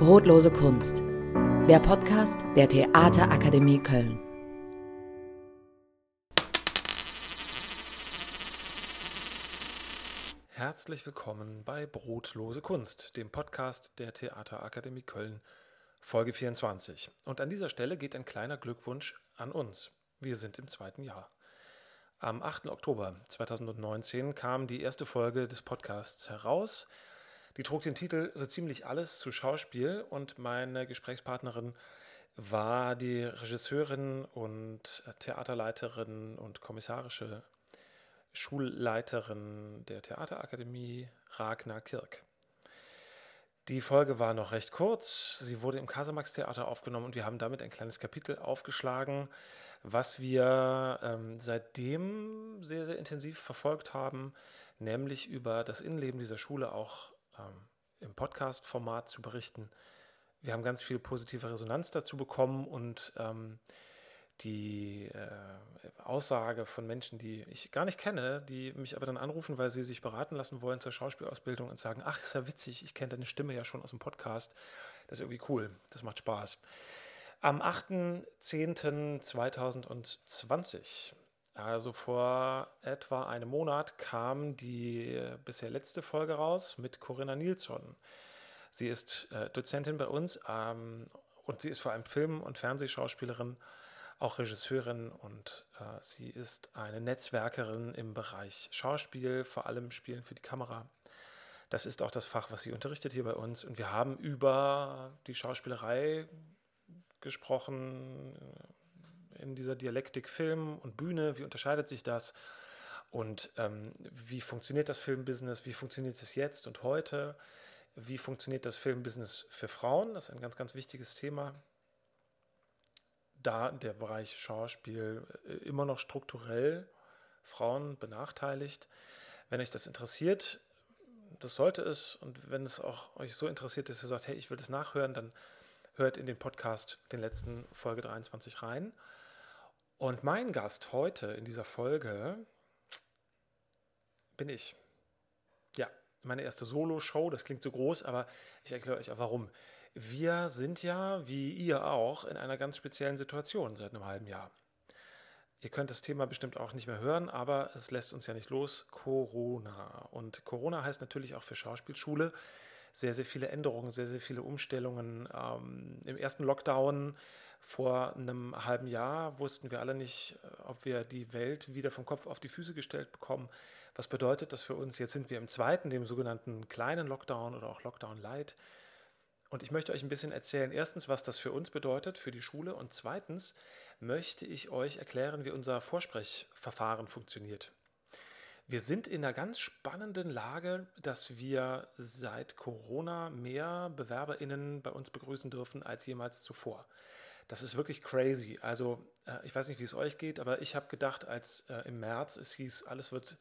Brotlose Kunst, der Podcast der Theaterakademie Köln. Herzlich willkommen bei Brotlose Kunst, dem Podcast der Theaterakademie Köln, Folge 24. Und an dieser Stelle geht ein kleiner Glückwunsch an uns. Wir sind im zweiten Jahr. Am 8. Oktober 2019 kam die erste Folge des Podcasts heraus. Die trug den Titel So ziemlich alles zu Schauspiel und meine Gesprächspartnerin war die Regisseurin und Theaterleiterin und kommissarische Schulleiterin der Theaterakademie Ragnar Kirk. Die Folge war noch recht kurz. Sie wurde im Kasamax Theater aufgenommen und wir haben damit ein kleines Kapitel aufgeschlagen, was wir ähm, seitdem sehr, sehr intensiv verfolgt haben, nämlich über das Innenleben dieser Schule auch ähm, im Podcast-Format zu berichten. Wir haben ganz viel positive Resonanz dazu bekommen und ähm, die äh, Aussage von Menschen, die ich gar nicht kenne, die mich aber dann anrufen, weil sie sich beraten lassen wollen zur Schauspielausbildung und sagen, ach, ist ja witzig, ich kenne deine Stimme ja schon aus dem Podcast. Das ist irgendwie cool, das macht Spaß. Am 8.10.2020, also vor etwa einem Monat, kam die bisher letzte Folge raus mit Corinna Nilsson. Sie ist äh, Dozentin bei uns ähm, und sie ist vor allem Film- und Fernsehschauspielerin, auch Regisseurin und äh, sie ist eine Netzwerkerin im Bereich Schauspiel, vor allem Spielen für die Kamera. Das ist auch das Fach, was sie unterrichtet hier bei uns. Und wir haben über die Schauspielerei gesprochen äh, in dieser Dialektik Film und Bühne. Wie unterscheidet sich das? Und ähm, wie funktioniert das Filmbusiness? Wie funktioniert es jetzt und heute? Wie funktioniert das Filmbusiness für Frauen? Das ist ein ganz, ganz wichtiges Thema. Da der Bereich Schauspiel äh, immer noch strukturell Frauen benachteiligt. Wenn euch das interessiert, das sollte es. Und wenn es auch euch so interessiert, dass ihr sagt, hey, ich will das nachhören, dann hört in den Podcast, den letzten Folge 23 rein. Und mein Gast heute in dieser Folge bin ich. Ja, meine erste Solo-Show, das klingt so groß, aber ich erkläre euch auch warum. Wir sind ja, wie ihr auch, in einer ganz speziellen Situation seit einem halben Jahr. Ihr könnt das Thema bestimmt auch nicht mehr hören, aber es lässt uns ja nicht los. Corona. Und Corona heißt natürlich auch für Schauspielschule, sehr, sehr viele Änderungen, sehr, sehr viele Umstellungen. Ähm, Im ersten Lockdown vor einem halben Jahr wussten wir alle nicht, äh, ob wir die Welt wieder vom Kopf auf die Füße gestellt bekommen. Was bedeutet das für uns? Jetzt sind wir im zweiten, dem sogenannten kleinen Lockdown oder auch Lockdown Light. Und ich möchte euch ein bisschen erzählen, erstens, was das für uns bedeutet, für die Schule. Und zweitens möchte ich euch erklären, wie unser Vorsprechverfahren funktioniert. Wir sind in einer ganz spannenden Lage, dass wir seit Corona mehr BewerberInnen bei uns begrüßen dürfen als jemals zuvor. Das ist wirklich crazy. Also, äh, ich weiß nicht, wie es euch geht, aber ich habe gedacht, als äh, im März es hieß, alles wird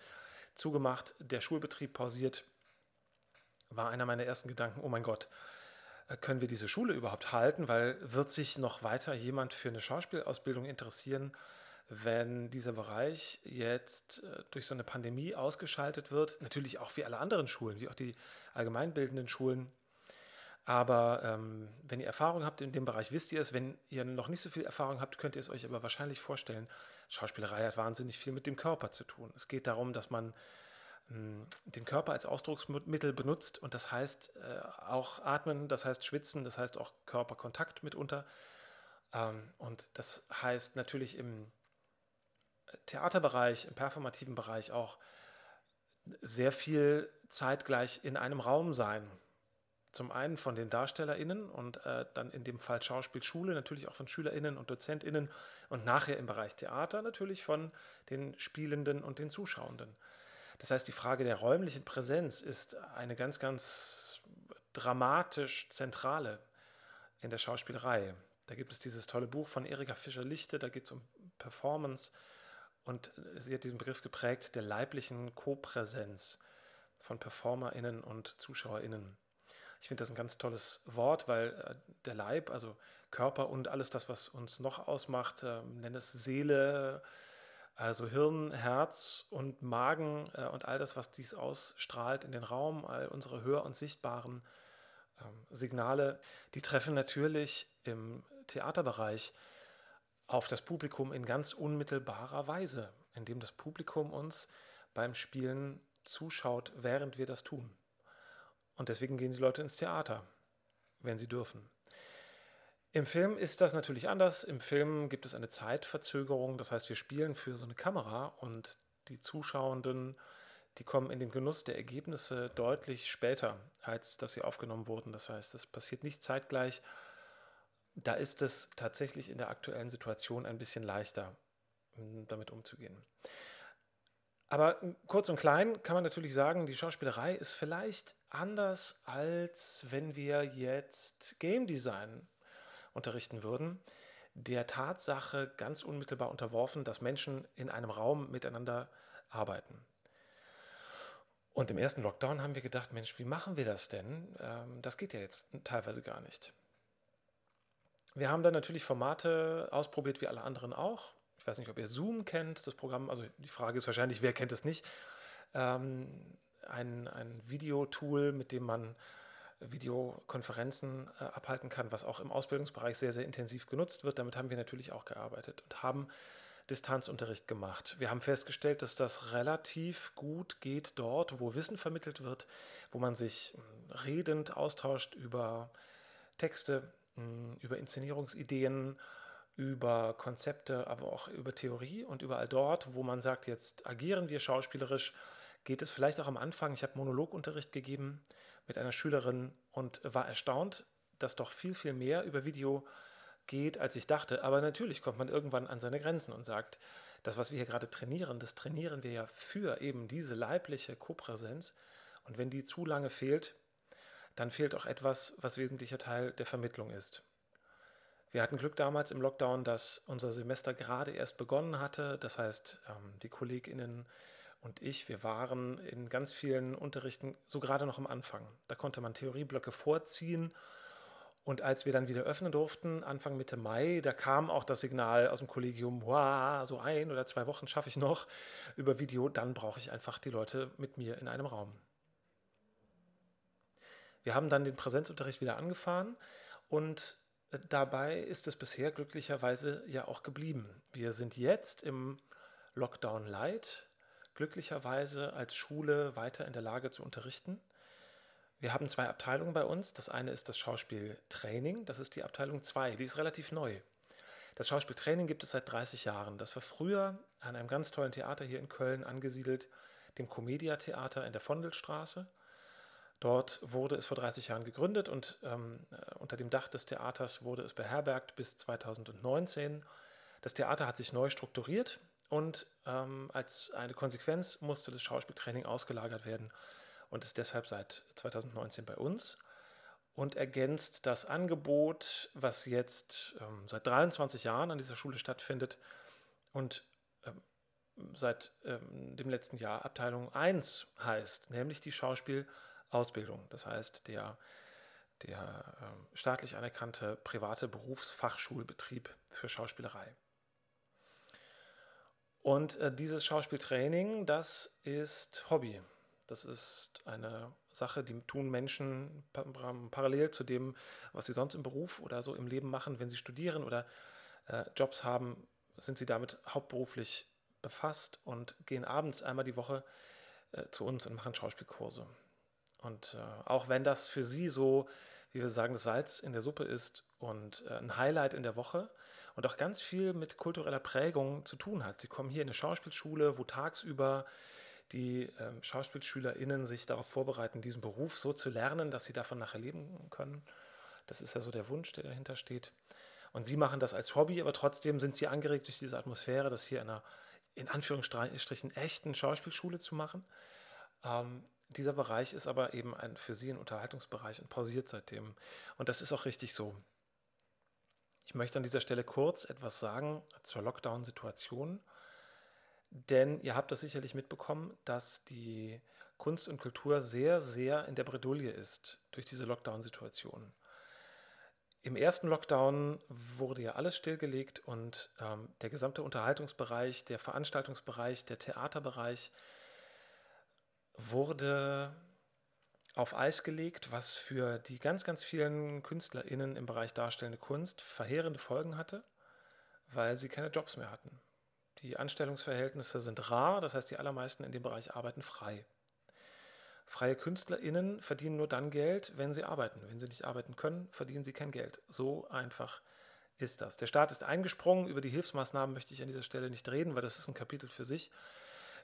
zugemacht, der Schulbetrieb pausiert, war einer meiner ersten Gedanken, oh mein Gott, äh, können wir diese Schule überhaupt halten? Weil wird sich noch weiter jemand für eine Schauspielausbildung interessieren? wenn dieser Bereich jetzt durch so eine Pandemie ausgeschaltet wird, natürlich auch wie alle anderen Schulen, wie auch die allgemeinbildenden Schulen. Aber ähm, wenn ihr Erfahrung habt in dem Bereich, wisst ihr es. Wenn ihr noch nicht so viel Erfahrung habt, könnt ihr es euch aber wahrscheinlich vorstellen. Schauspielerei hat wahnsinnig viel mit dem Körper zu tun. Es geht darum, dass man ähm, den Körper als Ausdrucksmittel benutzt und das heißt äh, auch atmen, das heißt schwitzen, das heißt auch Körperkontakt mitunter. Ähm, und das heißt natürlich im Theaterbereich, im performativen Bereich auch sehr viel zeitgleich in einem Raum sein. Zum einen von den DarstellerInnen und äh, dann in dem Fall Schauspielschule, natürlich auch von SchülerInnen und DozentInnen und nachher im Bereich Theater natürlich von den Spielenden und den Zuschauenden. Das heißt, die Frage der räumlichen Präsenz ist eine ganz, ganz dramatisch zentrale in der Schauspielerei. Da gibt es dieses tolle Buch von Erika Fischer-Lichte, da geht es um Performance und sie hat diesen Begriff geprägt der leiblichen Kopräsenz von PerformerInnen und ZuschauerInnen. Ich finde das ein ganz tolles Wort, weil äh, der Leib, also Körper und alles das, was uns noch ausmacht, äh, nenn es Seele, also Hirn, Herz und Magen äh, und all das, was dies ausstrahlt in den Raum, all unsere hör- und sichtbaren ähm, Signale, die treffen natürlich im Theaterbereich auf das Publikum in ganz unmittelbarer Weise, indem das Publikum uns beim Spielen zuschaut, während wir das tun. Und deswegen gehen die Leute ins Theater, wenn sie dürfen. Im Film ist das natürlich anders. Im Film gibt es eine Zeitverzögerung. Das heißt, wir spielen für so eine Kamera und die Zuschauenden, die kommen in den Genuss der Ergebnisse deutlich später, als dass sie aufgenommen wurden. Das heißt, das passiert nicht zeitgleich. Da ist es tatsächlich in der aktuellen Situation ein bisschen leichter, damit umzugehen. Aber kurz und klein kann man natürlich sagen, die Schauspielerei ist vielleicht anders, als wenn wir jetzt Game Design unterrichten würden, der Tatsache ganz unmittelbar unterworfen, dass Menschen in einem Raum miteinander arbeiten. Und im ersten Lockdown haben wir gedacht, Mensch, wie machen wir das denn? Ähm, das geht ja jetzt teilweise gar nicht. Wir haben dann natürlich Formate ausprobiert, wie alle anderen auch. Ich weiß nicht, ob ihr Zoom kennt, das Programm. Also die Frage ist wahrscheinlich, wer kennt es nicht? Ähm, ein, ein Videotool, mit dem man Videokonferenzen äh, abhalten kann, was auch im Ausbildungsbereich sehr, sehr intensiv genutzt wird. Damit haben wir natürlich auch gearbeitet und haben Distanzunterricht gemacht. Wir haben festgestellt, dass das relativ gut geht dort, wo Wissen vermittelt wird, wo man sich hm, redend austauscht über Texte, hm, über Inszenierungsideen, über Konzepte, aber auch über Theorie und überall dort, wo man sagt, jetzt agieren wir schauspielerisch, geht es vielleicht auch am Anfang. Ich habe Monologunterricht gegeben mit einer Schülerin und war erstaunt, dass doch viel, viel mehr über Video geht, als ich dachte. Aber natürlich kommt man irgendwann an seine Grenzen und sagt, das, was wir hier gerade trainieren, das trainieren wir ja für eben diese leibliche Kopräsenz. Und wenn die zu lange fehlt, dann fehlt auch etwas, was wesentlicher Teil der Vermittlung ist. Wir hatten Glück damals im Lockdown, dass unser Semester gerade erst begonnen hatte. Das heißt, ähm, die KollegInnen und ich, wir waren in ganz vielen Unterrichten so gerade noch am Anfang. Da konnte man Theorieblöcke vorziehen. Und als wir dann wieder öffnen durften, Anfang Mitte Mai, da kam auch das Signal aus dem Kollegium, wow, so ein oder zwei Wochen schaffe ich noch über Video, dann brauche ich einfach die Leute mit mir in einem Raum. Wir haben dann den Präsenzunterricht wieder angefahren und dabei ist es bisher glücklicherweise ja auch geblieben. Wir sind jetzt im Lockdown Light glücklicherweise als Schule weiter in der Lage zu unterrichten. Wir haben zwei Abteilungen bei uns. Das eine ist das Schauspieltraining, das ist die Abteilung 2, die ist relativ neu. Das Schauspieltraining gibt es seit 30 Jahren. Das war früher an einem ganz tollen Theater hier in Köln angesiedelt, dem Comedia Theater in der Vondelstraße. Dort wurde es vor 30 Jahren gegründet und ähm, äh, unter dem Dach des Theaters wurde es beherbergt bis 2019. Das Theater hat sich neu strukturiert und ähm, als eine Konsequenz musste das Schauspieltraining ausgelagert werden und ist deshalb seit 2019 bei uns und ergänzt das Angebot, was jetzt ähm, seit 23 Jahren an dieser Schule stattfindet und ähm, seit ähm, dem letzten Jahr Abteilung 1 heißt, nämlich die Schauspielausbildung. Das heißt, der, der ähm, staatlich anerkannte private Berufsfachschulbetrieb für Schauspielerei. Und äh, dieses Schauspieltraining, das ist Hobby. Das ist eine Sache, die tun Menschen parallel zu dem, was sie sonst im Beruf oder so im Leben machen. Wenn sie studieren oder äh, Jobs haben, sind sie damit hauptberuflich befasst und gehen abends einmal die Woche äh, zu uns und machen Schauspielkurse. Und äh, auch wenn das für sie so, wie wir sagen, das Salz in der Suppe ist und äh, ein Highlight in der Woche, und auch ganz viel mit kultureller Prägung zu tun hat. Sie kommen hier in eine Schauspielschule, wo tagsüber die ähm, SchauspielschülerInnen sich darauf vorbereiten, diesen Beruf so zu lernen, dass sie davon nachher leben können. Das ist ja so der Wunsch, der dahinter steht. Und sie machen das als Hobby, aber trotzdem sind sie angeregt durch diese Atmosphäre, das hier in einer in Anführungsstrichen echten Schauspielschule zu machen. Ähm, dieser Bereich ist aber eben ein, für sie ein Unterhaltungsbereich und pausiert seitdem. Und das ist auch richtig so. Ich möchte an dieser Stelle kurz etwas sagen zur Lockdown-Situation, denn ihr habt das sicherlich mitbekommen, dass die Kunst und Kultur sehr, sehr in der Bredouille ist durch diese Lockdown-Situation. Im ersten Lockdown wurde ja alles stillgelegt und ähm, der gesamte Unterhaltungsbereich, der Veranstaltungsbereich, der Theaterbereich wurde auf Eis gelegt, was für die ganz, ganz vielen KünstlerInnen im Bereich darstellende Kunst verheerende Folgen hatte, weil sie keine Jobs mehr hatten. Die Anstellungsverhältnisse sind rar, das heißt, die allermeisten in dem Bereich arbeiten frei. Freie KünstlerInnen verdienen nur dann Geld, wenn sie arbeiten. Wenn sie nicht arbeiten können, verdienen sie kein Geld. So einfach ist das. Der Staat ist eingesprungen. Über die Hilfsmaßnahmen möchte ich an dieser Stelle nicht reden, weil das ist ein Kapitel für sich.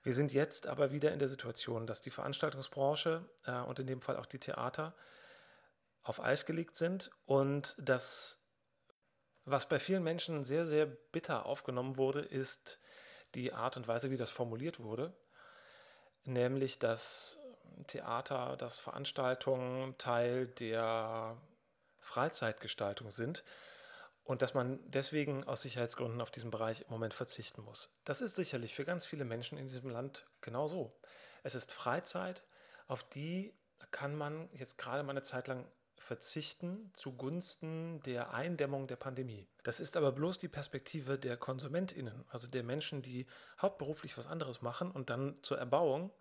Wir sind jetzt aber wieder in der Situation, dass die Veranstaltungsbranche äh, und in dem Fall auch die Theater auf Eis gelegt sind und das, was bei vielen Menschen sehr, sehr bitter aufgenommen wurde, ist die Art und Weise, wie das formuliert wurde, nämlich dass Theater, dass Veranstaltungen Teil der Freizeitgestaltung sind und dass man deswegen aus Sicherheitsgründen auf diesen Bereich im Moment verzichten muss. Das ist sicherlich für ganz viele Menschen in diesem Land genau so. Es ist Freizeit, auf die kann man jetzt gerade mal eine Zeit lang verzichten zugunsten der Eindämmung der Pandemie. Das ist aber bloß die Perspektive der Konsumentinnen, also der Menschen, die hauptberuflich was anderes machen und dann zur Erbauung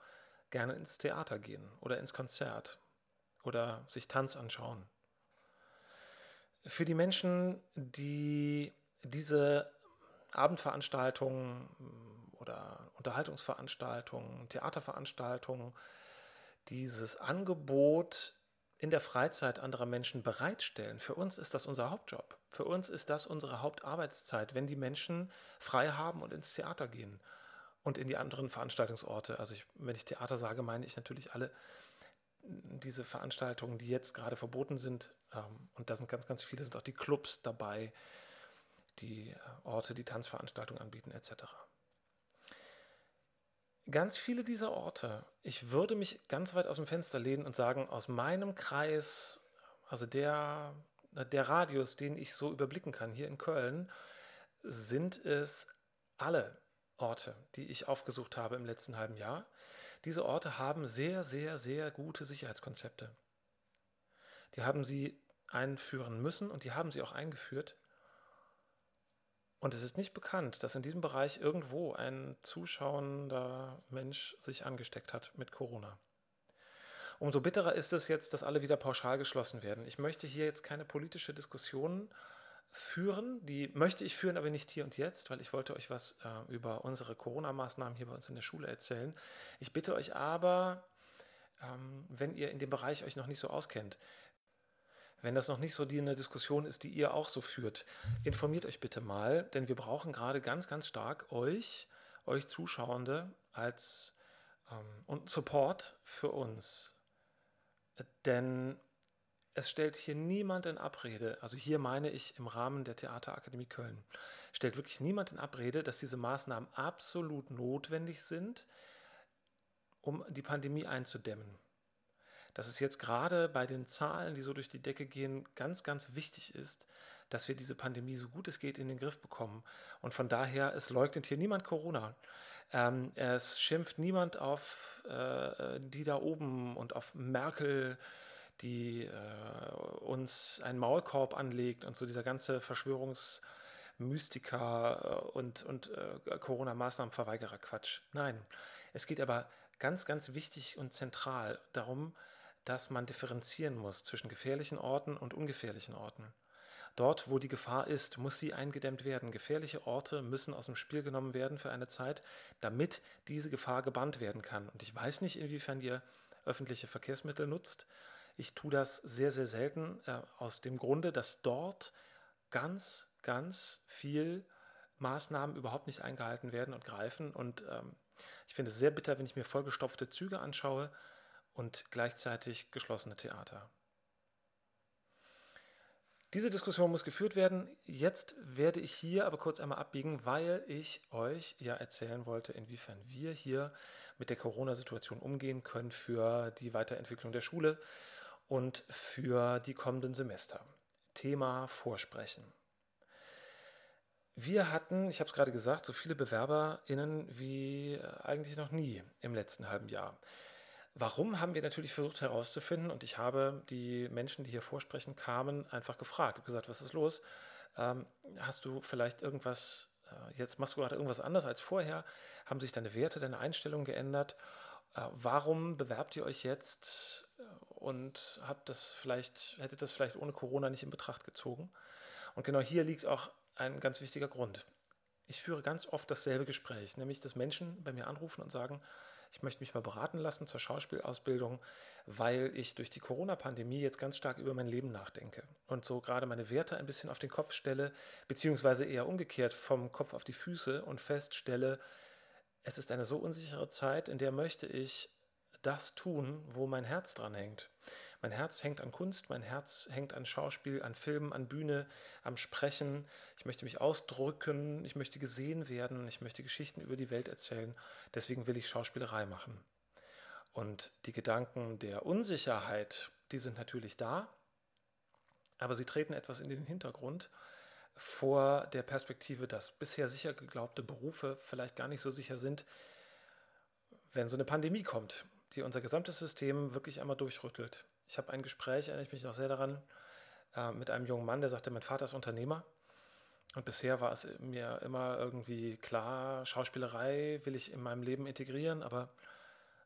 gerne ins Theater gehen oder ins Konzert oder sich Tanz anschauen für die Menschen, die diese Abendveranstaltungen oder Unterhaltungsveranstaltungen, Theaterveranstaltungen, dieses Angebot in der Freizeit anderer Menschen bereitstellen. Für uns ist das unser Hauptjob. Für uns ist das unsere Hauptarbeitszeit, wenn die Menschen frei haben und ins Theater gehen und in die anderen Veranstaltungsorte. Also ich, wenn ich Theater sage, meine ich natürlich alle diese Veranstaltungen, die jetzt gerade verboten sind, ähm, und da sind ganz, ganz viele, sind auch die Clubs dabei, die äh, Orte, die Tanzveranstaltungen anbieten, etc. Ganz viele dieser Orte, ich würde mich ganz weit aus dem Fenster lehnen und sagen, aus meinem Kreis, also der, der Radius, den ich so überblicken kann hier in Köln, sind es alle Orte, die ich aufgesucht habe im letzten halben Jahr. Diese Orte haben sehr, sehr, sehr gute Sicherheitskonzepte. Die haben sie einführen müssen und die haben sie auch eingeführt. Und es ist nicht bekannt, dass in diesem Bereich irgendwo ein zuschauender Mensch sich angesteckt hat mit Corona. Umso bitterer ist es jetzt, dass alle wieder pauschal geschlossen werden. Ich möchte hier jetzt keine politische Diskussion führen. Die möchte ich führen, aber nicht hier und jetzt, weil ich wollte euch was äh, über unsere Corona-Maßnahmen hier bei uns in der Schule erzählen. Ich bitte euch aber, ähm, wenn ihr in dem Bereich euch noch nicht so auskennt, wenn das noch nicht so die eine Diskussion ist, die ihr auch so führt, informiert euch bitte mal, denn wir brauchen gerade ganz, ganz stark euch, euch Zuschauende als ähm, und Support für uns. Denn es stellt hier niemand in Abrede, also hier meine ich im Rahmen der Theaterakademie Köln, stellt wirklich niemand in Abrede, dass diese Maßnahmen absolut notwendig sind, um die Pandemie einzudämmen. Dass es jetzt gerade bei den Zahlen, die so durch die Decke gehen, ganz, ganz wichtig ist, dass wir diese Pandemie so gut es geht in den Griff bekommen. Und von daher, es leugnet hier niemand Corona. Ähm, es schimpft niemand auf äh, die da oben und auf Merkel die äh, uns einen Maulkorb anlegt und so dieser ganze Verschwörungsmystiker äh, und, und äh, Corona-Maßnahmenverweigerer Quatsch. Nein, es geht aber ganz, ganz wichtig und zentral darum, dass man differenzieren muss zwischen gefährlichen Orten und ungefährlichen Orten. Dort, wo die Gefahr ist, muss sie eingedämmt werden. Gefährliche Orte müssen aus dem Spiel genommen werden für eine Zeit, damit diese Gefahr gebannt werden kann. Und ich weiß nicht, inwiefern ihr öffentliche Verkehrsmittel nutzt, ich tue das sehr, sehr selten äh, aus dem Grunde, dass dort ganz, ganz viel Maßnahmen überhaupt nicht eingehalten werden und greifen. Und ähm, ich finde es sehr bitter, wenn ich mir vollgestopfte Züge anschaue und gleichzeitig geschlossene Theater. Diese Diskussion muss geführt werden. Jetzt werde ich hier aber kurz einmal abbiegen, weil ich euch ja erzählen wollte, inwiefern wir hier mit der Corona-Situation umgehen können für die Weiterentwicklung der Schule und für die kommenden Semester. Thema Vorsprechen. Wir hatten, ich habe es gerade gesagt, so viele BewerberInnen wie äh, eigentlich noch nie im letzten halben Jahr. Warum haben wir natürlich versucht herauszufinden und ich habe die Menschen, die hier vorsprechen kamen, einfach gefragt. Ich habe gesagt, was ist los? Ähm, hast du vielleicht irgendwas, äh, jetzt machst du gerade irgendwas anders als vorher? Haben sich deine Werte, deine Einstellungen geändert? Äh, warum bewerbt ihr euch jetzt äh, und habt das vielleicht, hättet das vielleicht ohne Corona nicht in Betracht gezogen? Und genau hier liegt auch ein ganz wichtiger Grund. Ich führe ganz oft dasselbe Gespräch, nämlich dass Menschen bei mir anrufen und sagen, ich möchte mich mal beraten lassen zur Schauspielausbildung, weil ich durch die Corona-Pandemie jetzt ganz stark über mein Leben nachdenke und so gerade meine Werte ein bisschen auf den Kopf stelle, beziehungsweise eher umgekehrt vom Kopf auf die Füße und feststelle, es ist eine so unsichere Zeit, in der möchte ich das tun, wo mein Herz dran hängt. Mein Herz hängt an Kunst, mein Herz hängt an Schauspiel, an Filmen, an Bühne, am Sprechen. Ich möchte mich ausdrücken, ich möchte gesehen werden, ich möchte Geschichten über die Welt erzählen. Deswegen will ich Schauspielerei machen. Und die Gedanken der Unsicherheit, die sind natürlich da, aber sie treten etwas in den Hintergrund vor der Perspektive, dass bisher sicher geglaubte Berufe vielleicht gar nicht so sicher sind, wenn so eine Pandemie kommt, die unser gesamtes System wirklich einmal durchrüttelt. Ich habe ein Gespräch, erinnere ich mich noch sehr daran, äh, mit einem jungen Mann, der sagte, mein Vater ist Unternehmer. Und bisher war es mir immer irgendwie klar, Schauspielerei will ich in meinem Leben integrieren, aber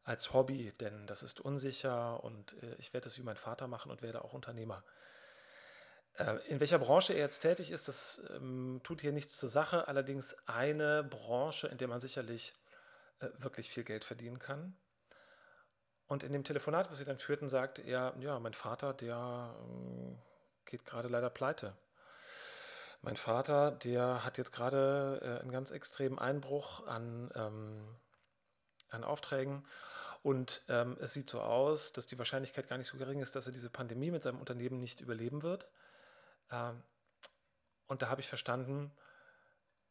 als Hobby, denn das ist unsicher und äh, ich werde es wie mein Vater machen und werde auch Unternehmer. Äh, in welcher Branche er jetzt tätig ist, das ähm, tut hier nichts zur Sache. Allerdings eine Branche, in der man sicherlich äh, wirklich viel Geld verdienen kann. Und in dem Telefonat, was sie dann führten, sagte er, ja, mein Vater, der ähm, geht gerade leider pleite. Mein Vater, der hat jetzt gerade äh, einen ganz extremen Einbruch an, ähm, an Aufträgen. Und ähm, es sieht so aus, dass die Wahrscheinlichkeit gar nicht so gering ist, dass er diese Pandemie mit seinem Unternehmen nicht überleben wird. Ähm, und da habe ich verstanden,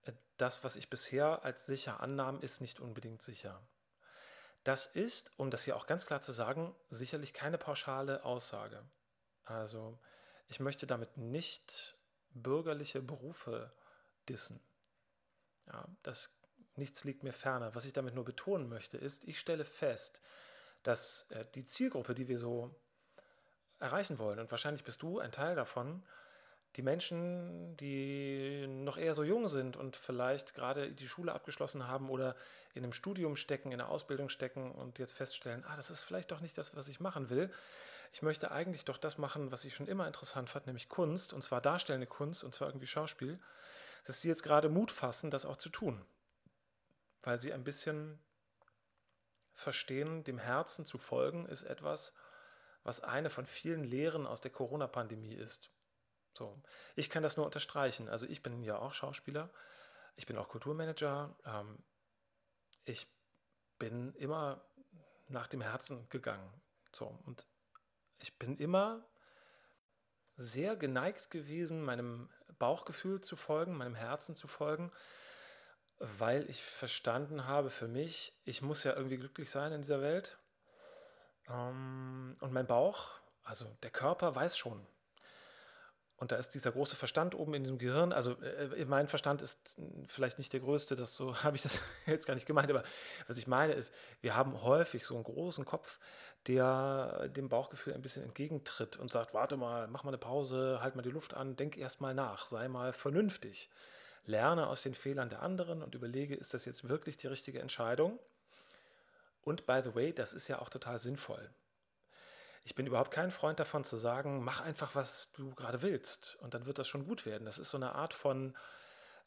äh, das, was ich bisher als sicher annahm, ist nicht unbedingt sicher. Das ist, um das hier auch ganz klar zu sagen, sicherlich keine pauschale Aussage. Also ich möchte damit nicht bürgerliche Berufe dissen. Ja, das, nichts liegt mir ferner. Was ich damit nur betonen möchte, ist, ich stelle fest, dass äh, die Zielgruppe, die wir so erreichen wollen, und wahrscheinlich bist du ein Teil davon, die Menschen, die noch eher so jung sind und vielleicht gerade die Schule abgeschlossen haben oder in einem Studium stecken, in einer Ausbildung stecken und jetzt feststellen, ah, das ist vielleicht doch nicht das, was ich machen will. Ich möchte eigentlich doch das machen, was ich schon immer interessant fand, nämlich Kunst, und zwar darstellende Kunst, und zwar irgendwie Schauspiel, dass sie jetzt gerade Mut fassen, das auch zu tun. Weil sie ein bisschen verstehen, dem Herzen zu folgen, ist etwas, was eine von vielen Lehren aus der Corona-Pandemie ist. So, ich kann das nur unterstreichen. Also ich bin ja auch Schauspieler, ich bin auch Kulturmanager. Ähm, ich bin immer nach dem Herzen gegangen. So, und ich bin immer sehr geneigt gewesen, meinem Bauchgefühl zu folgen, meinem Herzen zu folgen, weil ich verstanden habe für mich, ich muss ja irgendwie glücklich sein in dieser Welt. Ähm, und mein Bauch, also der Körper weiß schon, und da ist dieser große Verstand oben in diesem Gehirn. Also äh, mein Verstand ist vielleicht nicht der größte, das so habe ich das jetzt gar nicht gemeint, aber was ich meine ist, wir haben häufig so einen großen Kopf, der dem Bauchgefühl ein bisschen entgegentritt und sagt, warte mal, mach mal eine Pause, halt mal die Luft an, denk erst mal nach, sei mal vernünftig. Lerne aus den Fehlern der anderen und überlege, ist das jetzt wirklich die richtige Entscheidung? Und by the way, das ist ja auch total sinnvoll ich bin überhaupt kein Freund davon zu sagen, mach einfach, was du gerade willst und dann wird das schon gut werden. Das ist so eine Art von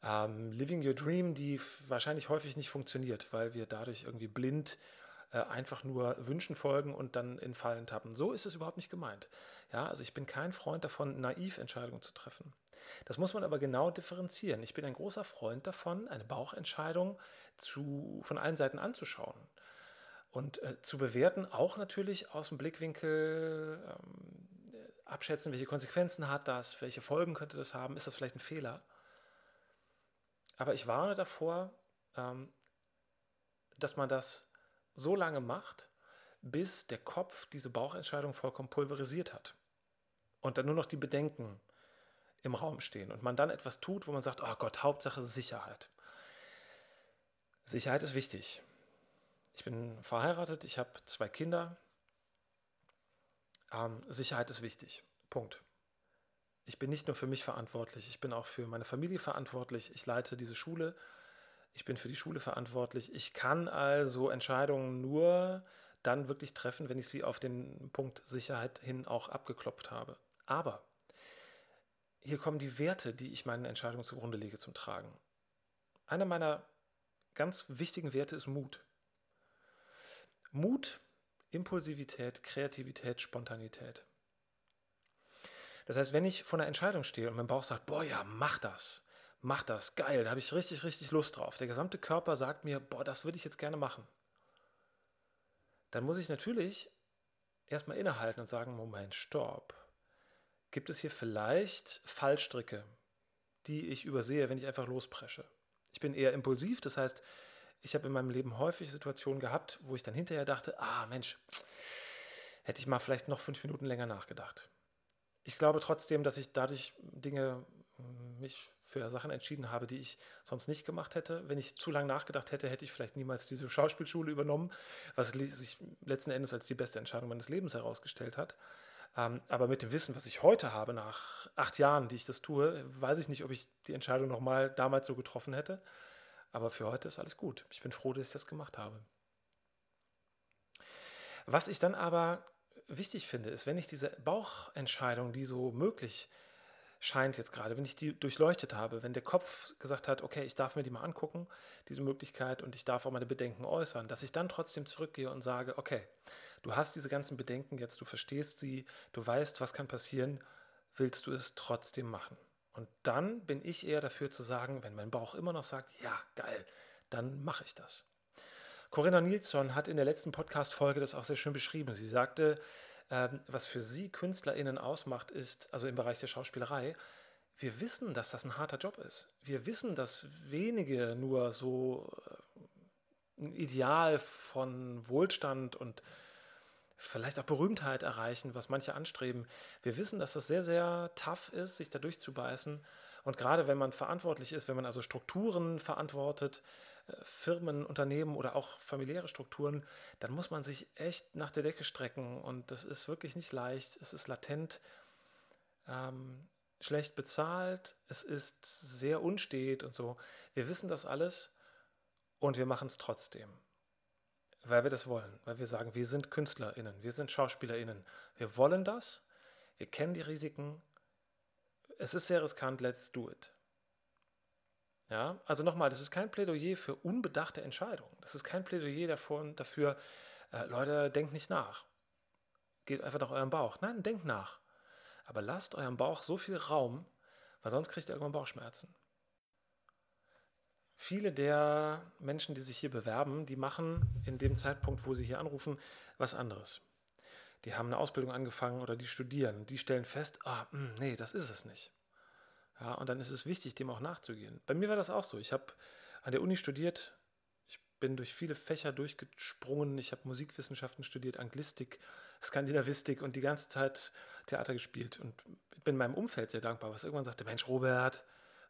ähm, Living Your Dream, die wahrscheinlich häufig nicht funktioniert, weil wir dadurch irgendwie blind äh, einfach nur Wünschen folgen und dann in Fallen tappen. So ist es überhaupt nicht gemeint. Ja, also ich bin kein Freund davon, naiv Entscheidungen zu treffen. Das muss man aber genau differenzieren. Ich bin ein großer Freund davon, eine Bauchentscheidung zu, von allen Seiten anzuschauen. Und äh, zu bewerten, auch natürlich aus dem Blickwinkel ähm, abschätzen, welche Konsequenzen hat das, welche Folgen könnte das haben, ist das vielleicht ein Fehler. Aber ich warne davor, ähm, dass man das so lange macht, bis der Kopf diese Bauchentscheidung vollkommen pulverisiert hat. Und dann nur noch die Bedenken im Raum stehen und man dann etwas tut, wo man sagt, oh Gott, Hauptsache Sicherheit. Sicherheit ist wichtig. Ich bin verheiratet, ich habe zwei Kinder. Ähm, Sicherheit ist wichtig. Punkt. Ich bin nicht nur für mich verantwortlich, ich bin auch für meine Familie verantwortlich. Ich leite diese Schule, Ich bin für die Schule verantwortlich. Ich kann also Entscheidungen nur dann wirklich treffen, wenn ich sie auf den Punkt Sicherheit hin auch abgeklopft habe. Aber hier kommen die Werte, die ich meinen Entscheidungen zugrunde lege, zum Tragen. Einer meiner ganz wichtigen Werte ist Mut. Mut, Impulsivität, Kreativität, Spontanität. Das heißt, wenn ich vor einer Entscheidung stehe und mein Bauch sagt, boah ja, mach das, mach das, geil, da habe ich richtig, richtig Lust drauf. Der gesamte Körper sagt mir, boah, das würde ich jetzt gerne machen. Dann muss ich natürlich erstmal innehalten und sagen, Moment, stopp. Gibt es hier vielleicht Fallstricke, die ich übersehe, wenn ich einfach lospresche? Ich bin eher impulsiv, das heißt, ich habe in meinem Leben häufig Situationen gehabt, wo ich dann hinterher dachte, ah Mensch, hätte ich mal vielleicht noch fünf Minuten länger nachgedacht. Ich glaube trotzdem, dass ich dadurch Dinge mich für Sachen entschieden habe, die ich sonst nicht gemacht hätte. Wenn ich zu lange nachgedacht hätte, hätte ich vielleicht niemals diese Schauspielschule übernommen, was sich letzten Endes als die beste Entscheidung meines Lebens herausgestellt hat. Ähm, aber mit dem Wissen, was ich heute habe, nach acht Jahren, die ich das tue, weiß ich nicht, ob ich die Entscheidung nochmal damals so getroffen hätte. Aber für heute ist alles gut. Ich bin froh, dass ich das gemacht habe. Was ich dann aber wichtig finde, ist, wenn ich diese Bauchentscheidung, die so möglich scheint jetzt gerade, wenn ich die durchleuchtet habe, wenn der Kopf gesagt hat, okay, ich darf mir die mal angucken, diese Möglichkeit, und ich darf auch meine Bedenken äußern, dass ich dann trotzdem zurückgehe und sage, okay, du hast diese ganzen Bedenken jetzt, du verstehst sie, du weißt, was kann passieren, willst du es trotzdem machen? Und dann bin ich eher dafür zu sagen, wenn mein Bauch immer noch sagt, ja, geil, dann mache ich das. Corinna Nilsson hat in der letzten Podcast-Folge das auch sehr schön beschrieben. Sie sagte, ähm, was für sie KünstlerInnen ausmacht, ist, also im Bereich der Schauspielerei, wir wissen, dass das ein harter Job ist. Wir wissen, dass wenige nur so äh, ein Ideal von Wohlstand und vielleicht auch Berühmtheit erreichen, was manche anstreben. Wir wissen, dass das sehr, sehr tough ist, sich da durchzubeißen. Und gerade wenn man verantwortlich ist, wenn man also Strukturen verantwortet, äh, Firmen, Unternehmen oder auch familiäre Strukturen, dann muss man sich echt nach der Decke strecken. Und das ist wirklich nicht leicht. Es ist latent, ähm, schlecht bezahlt, es ist sehr unstet und so. Wir wissen das alles und wir machen es trotzdem weil wir das wollen, weil wir sagen, wir sind KünstlerInnen, wir sind SchauspielerInnen. Wir wollen das, wir kennen die Risiken, es ist sehr riskant, let's do it. Ja, also nochmal, das ist kein Plädoyer für unbedachte Entscheidungen. Das ist kein Plädoyer davor, dafür, äh, Leute, denkt nicht nach. Geht einfach nach eurem Bauch. Nein, denkt nach. Aber lasst eurem Bauch so viel Raum, weil sonst kriegt ihr irgendwann Bauchschmerzen. Viele der Menschen, die sich hier bewerben, die machen in dem Zeitpunkt, wo sie hier anrufen, was anderes. Die haben eine Ausbildung angefangen oder die studieren. Die stellen fest, ah, hm, nee, das ist es nicht. Ja, und dann ist es wichtig, dem auch nachzugehen. Bei mir war das auch so. Ich habe an der Uni studiert, ich bin durch viele Fächer durchgesprungen. Ich habe Musikwissenschaften studiert, Anglistik, Skandinavistik und die ganze Zeit Theater gespielt. Und bin meinem Umfeld sehr dankbar, was irgendwann sagte, Mensch, Robert,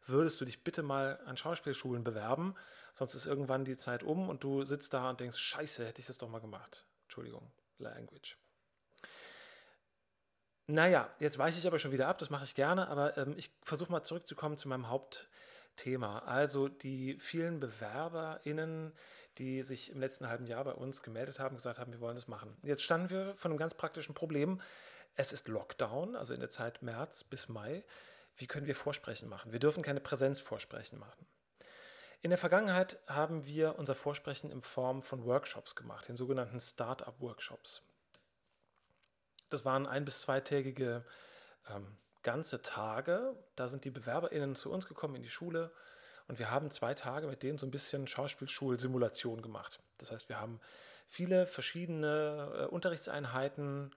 würdest du dich bitte mal an Schauspielschulen bewerben, sonst ist irgendwann die Zeit um und du sitzt da und denkst, scheiße, hätte ich das doch mal gemacht. Entschuldigung, Language. Naja, jetzt weiche ich aber schon wieder ab, das mache ich gerne, aber ähm, ich versuche mal zurückzukommen zu meinem Hauptthema. Also die vielen BewerberInnen, die sich im letzten halben Jahr bei uns gemeldet haben, gesagt haben, wir wollen das machen. Jetzt standen wir vor einem ganz praktischen Problem. Es ist Lockdown, also in der Zeit März bis Mai wie können wir Vorsprechen machen? Wir dürfen keine Präsenzvorsprechen machen. In der Vergangenheit haben wir unser Vorsprechen in Form von Workshops gemacht, den sogenannten Startup-Workshops. Das waren ein- bis zweitägige ähm, ganze Tage. Da sind die BewerberInnen zu uns gekommen in die Schule und wir haben zwei Tage mit denen so ein bisschen Schauspielschul-Simulation gemacht. Das heißt, wir haben viele verschiedene äh, Unterrichtseinheiten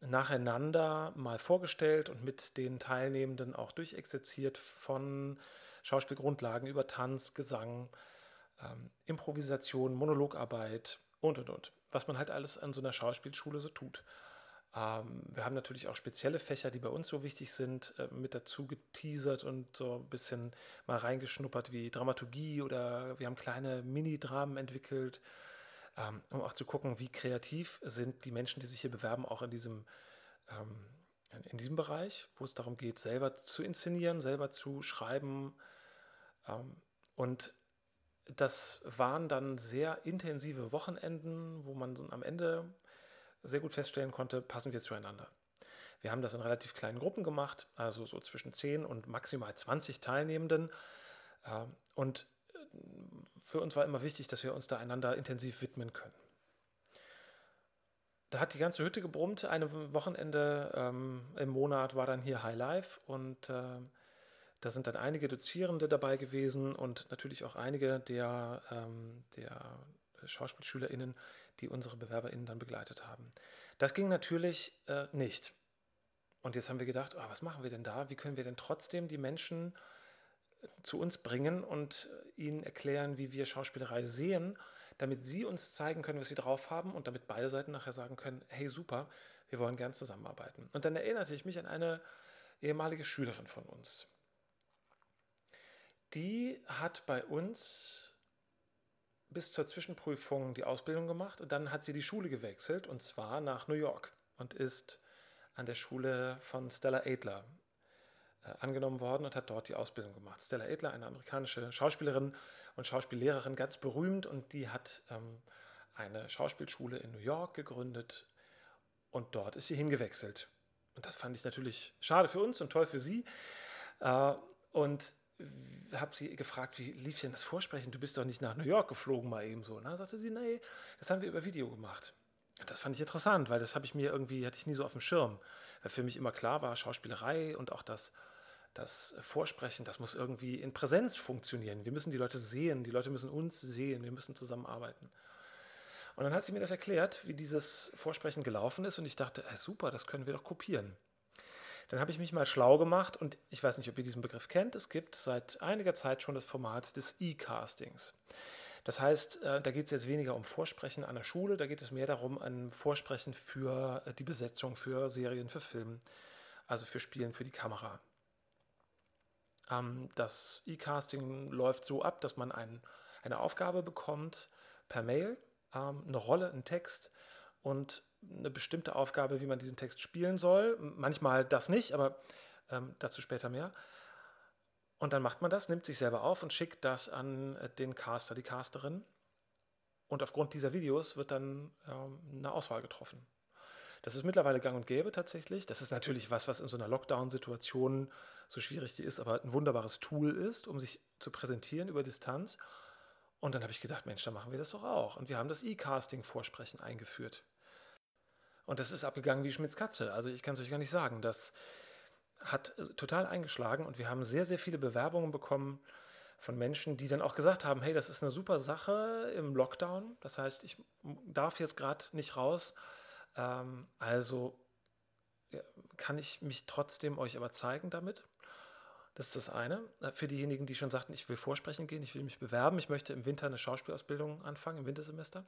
nacheinander mal vorgestellt und mit den Teilnehmenden auch durchexerziert von Schauspielgrundlagen über Tanz, Gesang, ähm, Improvisation, Monologarbeit und und und. Was man halt alles an so einer Schauspielschule so tut. Ähm, wir haben natürlich auch spezielle Fächer, die bei uns so wichtig sind, äh, mit dazu geteasert und so ein bisschen mal reingeschnuppert wie Dramaturgie oder wir haben kleine Mini-Dramen entwickelt ähm, um auch zu gucken, wie kreativ sind die Menschen, die sich hier bewerben, auch in diesem, ähm, in diesem Bereich, wo es darum geht, selber zu inszenieren, selber zu schreiben. Ähm, und das waren dann sehr intensive Wochenenden, wo man am Ende sehr gut feststellen konnte, passen wir zueinander. Wir haben das in relativ kleinen Gruppen gemacht, also so zwischen 10 und maximal 20 Teilnehmenden. Ähm, und für uns war immer wichtig, dass wir uns da einander intensiv widmen können. Da hat die ganze Hütte gebrummt. Ein Wochenende ähm, im Monat war dann hier High Life und äh, da sind dann einige Dozierende dabei gewesen und natürlich auch einige der, ähm, der SchauspielschülerInnen, die unsere BewerberInnen dann begleitet haben. Das ging natürlich äh, nicht. Und jetzt haben wir gedacht, oh, was machen wir denn da? Wie können wir denn trotzdem die Menschen zu uns bringen und äh, ihnen erklären, wie wir Schauspielerei sehen, damit sie uns zeigen können, was sie drauf haben und damit beide Seiten nachher sagen können, hey super, wir wollen gern zusammenarbeiten. Und dann erinnerte ich mich an eine ehemalige Schülerin von uns. Die hat bei uns bis zur Zwischenprüfung die Ausbildung gemacht und dann hat sie die Schule gewechselt und zwar nach New York und ist an der Schule von Stella Adler angenommen worden und hat dort die Ausbildung gemacht. Stella Adler, eine amerikanische Schauspielerin und Schauspiellehrerin, ganz berühmt und die hat ähm, eine Schauspielschule in New York gegründet und dort ist sie hingewechselt. Und das fand ich natürlich schade für uns und toll für sie. Äh, und habe sie gefragt, wie lief denn das Vorsprechen? Du bist doch nicht nach New York geflogen mal eben so. Und dann sagte sie, nee, das haben wir über Video gemacht. Und das fand ich interessant, weil das habe ich mir irgendwie, hatte ich nie so auf dem Schirm. Weil für mich immer klar war, Schauspielerei und auch das, das Vorsprechen, das muss irgendwie in Präsenz funktionieren. Wir müssen die Leute sehen, die Leute müssen uns sehen, wir müssen zusammenarbeiten. Und dann hat sie mir das erklärt, wie dieses Vorsprechen gelaufen ist und ich dachte, ey, super, das können wir doch kopieren. Dann habe ich mich mal schlau gemacht und ich weiß nicht, ob ihr diesen Begriff kennt. Es gibt seit einiger Zeit schon das Format des E-Castings. Das heißt, äh, da geht es jetzt weniger um Vorsprechen an der Schule, da geht es mehr darum, ein Vorsprechen für äh, die Besetzung, für Serien, für Filme, also für Spielen, für die Kamera. Ähm, das E-Casting läuft so ab, dass man ein, eine Aufgabe bekommt per Mail, ähm, eine Rolle, einen Text und eine bestimmte Aufgabe, wie man diesen Text spielen soll. Manchmal das nicht, aber ähm, dazu später mehr. Und dann macht man das, nimmt sich selber auf und schickt das an äh, den Caster, die Casterin. Und aufgrund dieser Videos wird dann eine Auswahl getroffen. Das ist mittlerweile gang und gäbe tatsächlich. Das ist natürlich was, was in so einer Lockdown-Situation so schwierig ist, aber ein wunderbares Tool ist, um sich zu präsentieren über Distanz. Und dann habe ich gedacht, Mensch, dann machen wir das doch auch. Und wir haben das E-Casting-Vorsprechen eingeführt. Und das ist abgegangen wie Schmitz Katze. Also ich kann es euch gar nicht sagen. Das hat äh, total eingeschlagen und wir haben sehr, sehr viele Bewerbungen bekommen von Menschen, die dann auch gesagt haben, hey, das ist eine super Sache im Lockdown. Das heißt, ich darf jetzt gerade nicht raus. Ähm, also kann ich mich trotzdem euch aber zeigen damit. Das ist das eine. Äh, für diejenigen, die schon sagten, ich will vorsprechen gehen, ich will mich bewerben, ich möchte im Winter eine Schauspielausbildung anfangen, im Wintersemester.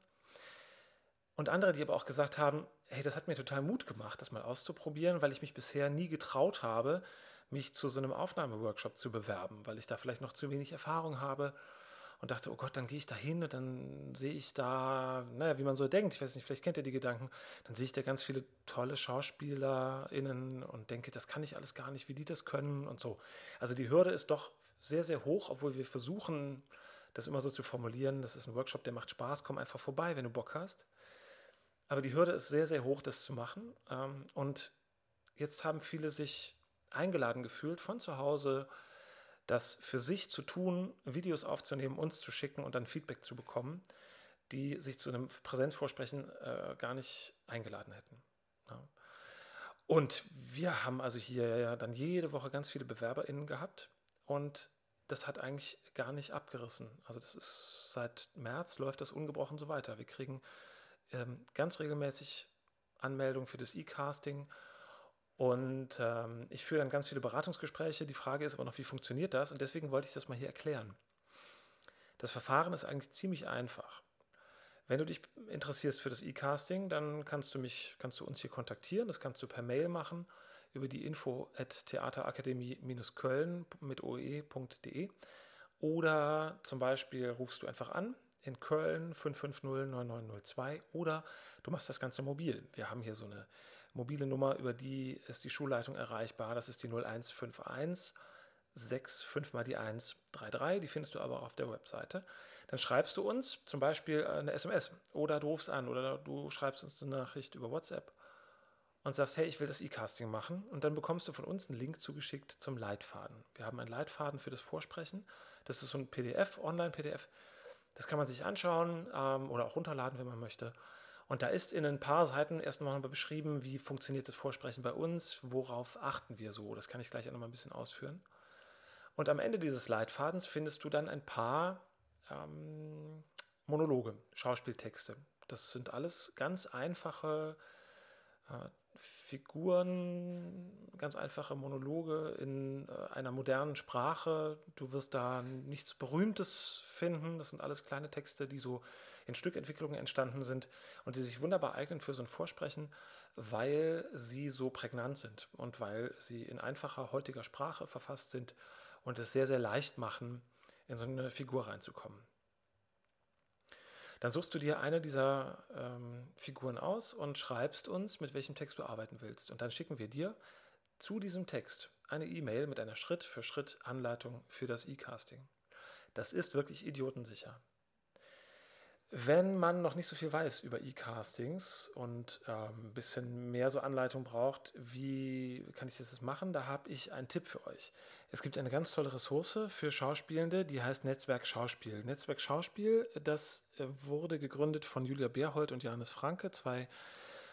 Und andere, die aber auch gesagt haben, hey, das hat mir total Mut gemacht, das mal auszuprobieren, weil ich mich bisher nie getraut habe, mich zu so einem Aufnahmeworkshop zu bewerben, weil ich da vielleicht noch zu wenig Erfahrung habe und dachte, oh Gott, dann gehe ich da hin und dann sehe ich da, naja, wie man so denkt, ich weiß nicht, vielleicht kennt ihr die Gedanken, dann sehe ich da ganz viele tolle SchauspielerInnen und denke, das kann ich alles gar nicht, wie die das können und so. Also die Hürde ist doch sehr, sehr hoch, obwohl wir versuchen, das immer so zu formulieren, das ist ein Workshop, der macht Spaß, komm einfach vorbei, wenn du Bock hast. Aber die Hürde ist sehr, sehr hoch, das zu machen. Ähm, und jetzt haben viele sich eingeladen gefühlt von zu Hause, das für sich zu tun, Videos aufzunehmen, uns zu schicken und dann Feedback zu bekommen, die sich zu einem Präsenzvorsprechen äh, gar nicht eingeladen hätten. Ja. Und wir haben also hier ja dann jede Woche ganz viele BewerberInnen gehabt und das hat eigentlich gar nicht abgerissen. Also das ist seit März läuft das ungebrochen so weiter. Wir kriegen ähm, ganz regelmäßig Anmeldungen für das E-Casting. Und ähm, ich führe dann ganz viele Beratungsgespräche. Die Frage ist aber noch, wie funktioniert das? Und deswegen wollte ich das mal hier erklären. Das Verfahren ist eigentlich ziemlich einfach. Wenn du dich interessierst für das E-Casting, dann kannst du mich, kannst du uns hier kontaktieren. Das kannst du per Mail machen über die info at theaterakademie-köln mit oe.de oder zum Beispiel rufst du einfach an in Köln 550-9902 oder du machst das Ganze mobil. Wir haben hier so eine mobile Nummer, über die ist die Schulleitung erreichbar. Das ist die 0151 6, 5 mal die 1, 3, 3. Die findest du aber auch auf der Webseite. Dann schreibst du uns zum Beispiel eine SMS oder du rufst an oder du schreibst uns eine Nachricht über WhatsApp und sagst, hey, ich will das E-Casting machen. Und dann bekommst du von uns einen Link zugeschickt zum Leitfaden. Wir haben einen Leitfaden für das Vorsprechen. Das ist so ein PDF, Online-PDF. Das kann man sich anschauen ähm, oder auch runterladen, wenn man möchte. Und da ist in ein paar Seiten erst noch mal beschrieben, wie funktioniert das Vorsprechen bei uns, worauf achten wir so. Das kann ich gleich auch noch mal ein bisschen ausführen. Und am Ende dieses Leitfadens findest du dann ein paar ähm, Monologe, Schauspieltexte. Das sind alles ganz einfache äh, Figuren, ganz einfache Monologe in äh, einer modernen Sprache. Du wirst da nichts Berühmtes finden. Das sind alles kleine Texte, die so in Stückentwicklungen entstanden sind und die sich wunderbar eignen für so ein Vorsprechen, weil sie so prägnant sind und weil sie in einfacher heutiger Sprache verfasst sind und es sehr, sehr leicht machen, in so eine Figur reinzukommen. Dann suchst du dir eine dieser ähm, Figuren aus und schreibst uns, mit welchem Text du arbeiten willst. Und dann schicken wir dir zu diesem Text eine E-Mail mit einer Schritt-für-Schritt-Anleitung für das E-Casting. Das ist wirklich idiotensicher. Wenn man noch nicht so viel weiß über E-Castings und ähm, ein bisschen mehr so Anleitung braucht, wie kann ich das machen, da habe ich einen Tipp für euch. Es gibt eine ganz tolle Ressource für Schauspielende, die heißt Netzwerk Schauspiel. Netzwerk Schauspiel, das äh, wurde gegründet von Julia Beerhold und Johannes Franke, zwei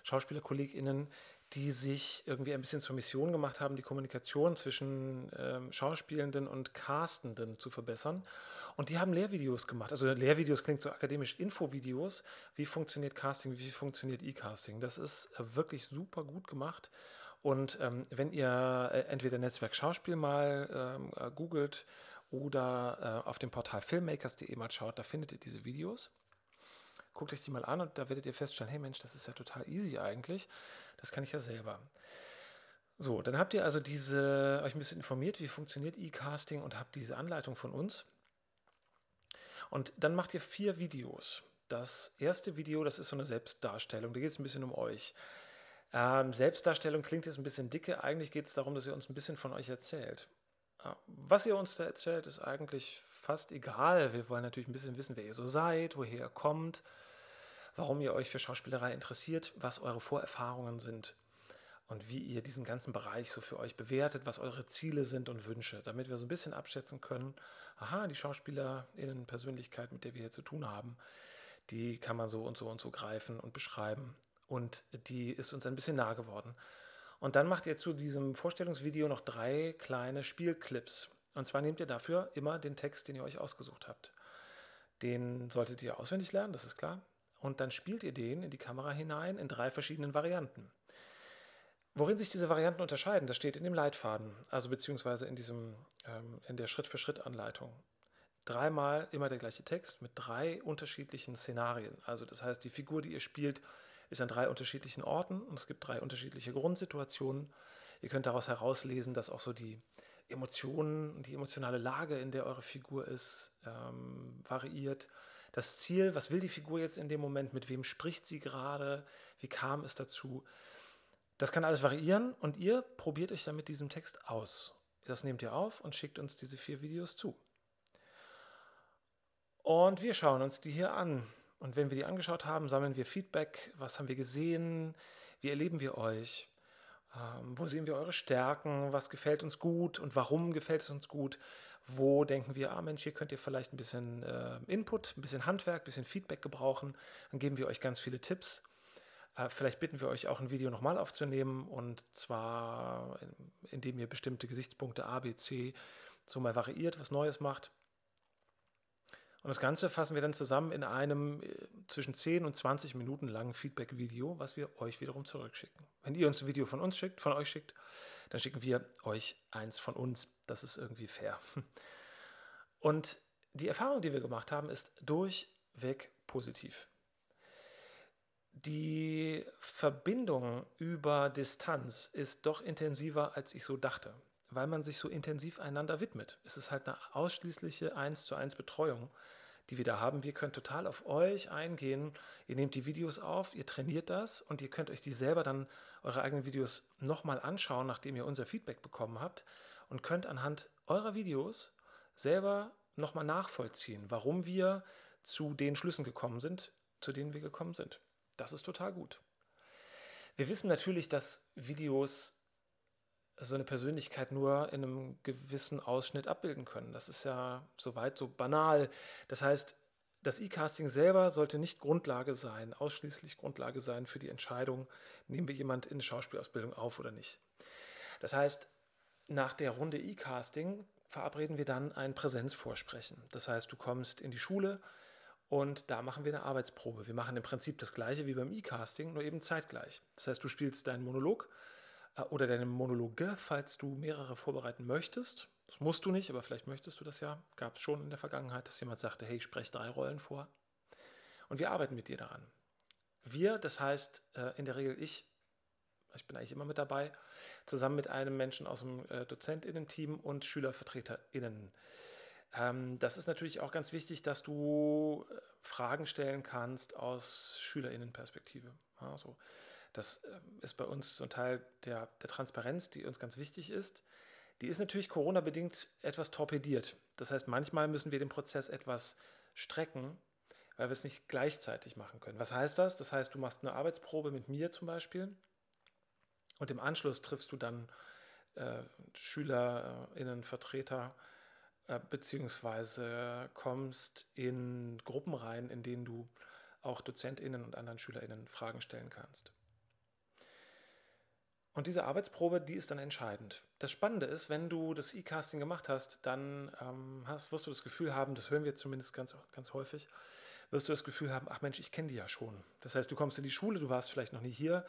SchauspielerkollegInnen, die sich irgendwie ein bisschen zur Mission gemacht haben, die Kommunikation zwischen ähm, Schauspielenden und Castenden zu verbessern. Und die haben Lehrvideos gemacht. Also Lehrvideos klingt so akademisch, Infovideos. Wie funktioniert Casting, wie funktioniert E-Casting? Das ist äh, wirklich super gut gemacht. Und ähm, wenn ihr äh, entweder Netzwerk Schauspiel mal ähm, äh, googelt oder äh, auf dem Portal filmmakers.de mal schaut, da findet ihr diese Videos. Guckt euch die mal an und da werdet ihr feststellen, hey Mensch, das ist ja total easy eigentlich. Das kann ich ja selber. So, dann habt ihr also diese, euch ein bisschen informiert, wie funktioniert E-Casting und habt diese Anleitung von uns. Und dann macht ihr vier Videos. Das erste Video, das ist so eine Selbstdarstellung. Da geht es ein bisschen um euch. Ähm, Selbstdarstellung klingt jetzt ein bisschen dicke. Eigentlich geht es darum, dass ihr uns ein bisschen von euch erzählt. Was ihr uns da erzählt, ist eigentlich fast egal. Wir wollen natürlich ein bisschen wissen, wer ihr so seid, woher ihr kommt, warum ihr euch für Schauspielerei interessiert, was eure Vorerfahrungen sind und wie ihr diesen ganzen Bereich so für euch bewertet, was eure Ziele sind und Wünsche, damit wir so ein bisschen abschätzen können, aha, die SchauspielerInnen Persönlichkeit, mit der wir hier zu tun haben, die kann man so und so und so greifen und beschreiben und die ist uns ein bisschen nah geworden. Und dann macht ihr zu diesem Vorstellungsvideo noch drei kleine Spielclips. Und zwar nehmt ihr dafür immer den Text, den ihr euch ausgesucht habt. Den solltet ihr auswendig lernen, das ist klar. Und dann spielt ihr den in die Kamera hinein in drei verschiedenen Varianten. Worin sich diese Varianten unterscheiden, das steht in dem Leitfaden, also beziehungsweise in, diesem, ähm, in der Schritt-für-Schritt-Anleitung. Dreimal immer der gleiche Text mit drei unterschiedlichen Szenarien. Also das heißt, die Figur, die ihr spielt, ist an drei unterschiedlichen Orten und es gibt drei unterschiedliche Grundsituationen. Ihr könnt daraus herauslesen, dass auch so die Emotionen, die emotionale Lage, in der eure Figur ist, ähm, variiert. Das Ziel, was will die Figur jetzt in dem Moment, mit wem spricht sie gerade, wie kam es dazu. Das kann alles variieren und ihr probiert euch dann mit diesem Text aus. Das nehmt ihr auf und schickt uns diese vier Videos zu. Und wir schauen uns die hier an. Und wenn wir die angeschaut haben, sammeln wir Feedback. Was haben wir gesehen? Wie erleben wir euch? Ähm, wo sehen wir eure Stärken? Was gefällt uns gut und warum gefällt es uns gut? Wo denken wir, ah Mensch, hier könnt ihr vielleicht ein bisschen äh, Input, ein bisschen Handwerk, ein bisschen Feedback gebrauchen? Dann geben wir euch ganz viele Tipps. Äh, vielleicht bitten wir euch auch ein Video nochmal aufzunehmen und zwar indem ihr bestimmte Gesichtspunkte A, B, C so mal variiert, was Neues macht. Und das Ganze fassen wir dann zusammen in einem äh, zwischen 10 und 20 Minuten langen Feedback-Video, was wir euch wiederum zurückschicken. Wenn ihr uns ein Video von uns schickt, von euch schickt, dann schicken wir euch eins von uns. Das ist irgendwie fair. Und die Erfahrung, die wir gemacht haben, ist durchweg positiv. Die Verbindung über Distanz ist doch intensiver, als ich so dachte weil man sich so intensiv einander widmet. Es ist halt eine ausschließliche 1 zu 1 Betreuung, die wir da haben. Wir können total auf euch eingehen. Ihr nehmt die Videos auf, ihr trainiert das und ihr könnt euch die selber dann, eure eigenen Videos nochmal anschauen, nachdem ihr unser Feedback bekommen habt und könnt anhand eurer Videos selber nochmal nachvollziehen, warum wir zu den Schlüssen gekommen sind, zu denen wir gekommen sind. Das ist total gut. Wir wissen natürlich, dass Videos so eine Persönlichkeit nur in einem gewissen Ausschnitt abbilden können. Das ist ja soweit so banal. Das heißt, das E-Casting selber sollte nicht Grundlage sein, ausschließlich Grundlage sein für die Entscheidung, nehmen wir jemand in eine Schauspielausbildung auf oder nicht. Das heißt, nach der Runde E-Casting verabreden wir dann ein Präsenzvorsprechen. Das heißt, du kommst in die Schule und da machen wir eine Arbeitsprobe. Wir machen im Prinzip das gleiche wie beim E-Casting, nur eben zeitgleich. Das heißt, du spielst deinen Monolog äh, oder deine Monologe, falls du mehrere vorbereiten möchtest. Das musst du nicht, aber vielleicht möchtest du das ja. Gab es schon in der Vergangenheit, dass jemand sagte, hey, ich spreche drei Rollen vor. Und wir arbeiten mit dir daran. Wir, das heißt äh, in der Regel ich, ich bin eigentlich immer mit dabei, zusammen mit einem Menschen aus dem äh, DozentInnen-Team und SchülervertreterInnen. Ähm, das ist natürlich auch ganz wichtig, dass du Fragen stellen kannst aus SchülerInnen-Perspektive. Also, das ähm, ist bei uns so ein Teil der, der Transparenz, die uns ganz wichtig ist. Die ist natürlich Corona-bedingt etwas torpediert. Das heißt, manchmal müssen wir den Prozess etwas strecken, weil wir es nicht gleichzeitig machen können. Was heißt das? Das heißt, du machst eine Arbeitsprobe mit mir zum Beispiel und im Anschluss triffst du dann äh, SchülerInnen, äh, beziehungsweise kommst in Gruppen rein, in denen du auch DozentInnen und anderen SchülerInnen Fragen stellen kannst. Und diese Arbeitsprobe, die ist dann entscheidend. Das Spannende ist, wenn du das E-Casting gemacht hast, dann ähm, hast, wirst du das Gefühl haben, das hören wir zumindest ganz, ganz häufig, wirst du das Gefühl haben, ach Mensch, ich kenne die ja schon. Das heißt, du kommst in die Schule, du warst vielleicht noch nie hier,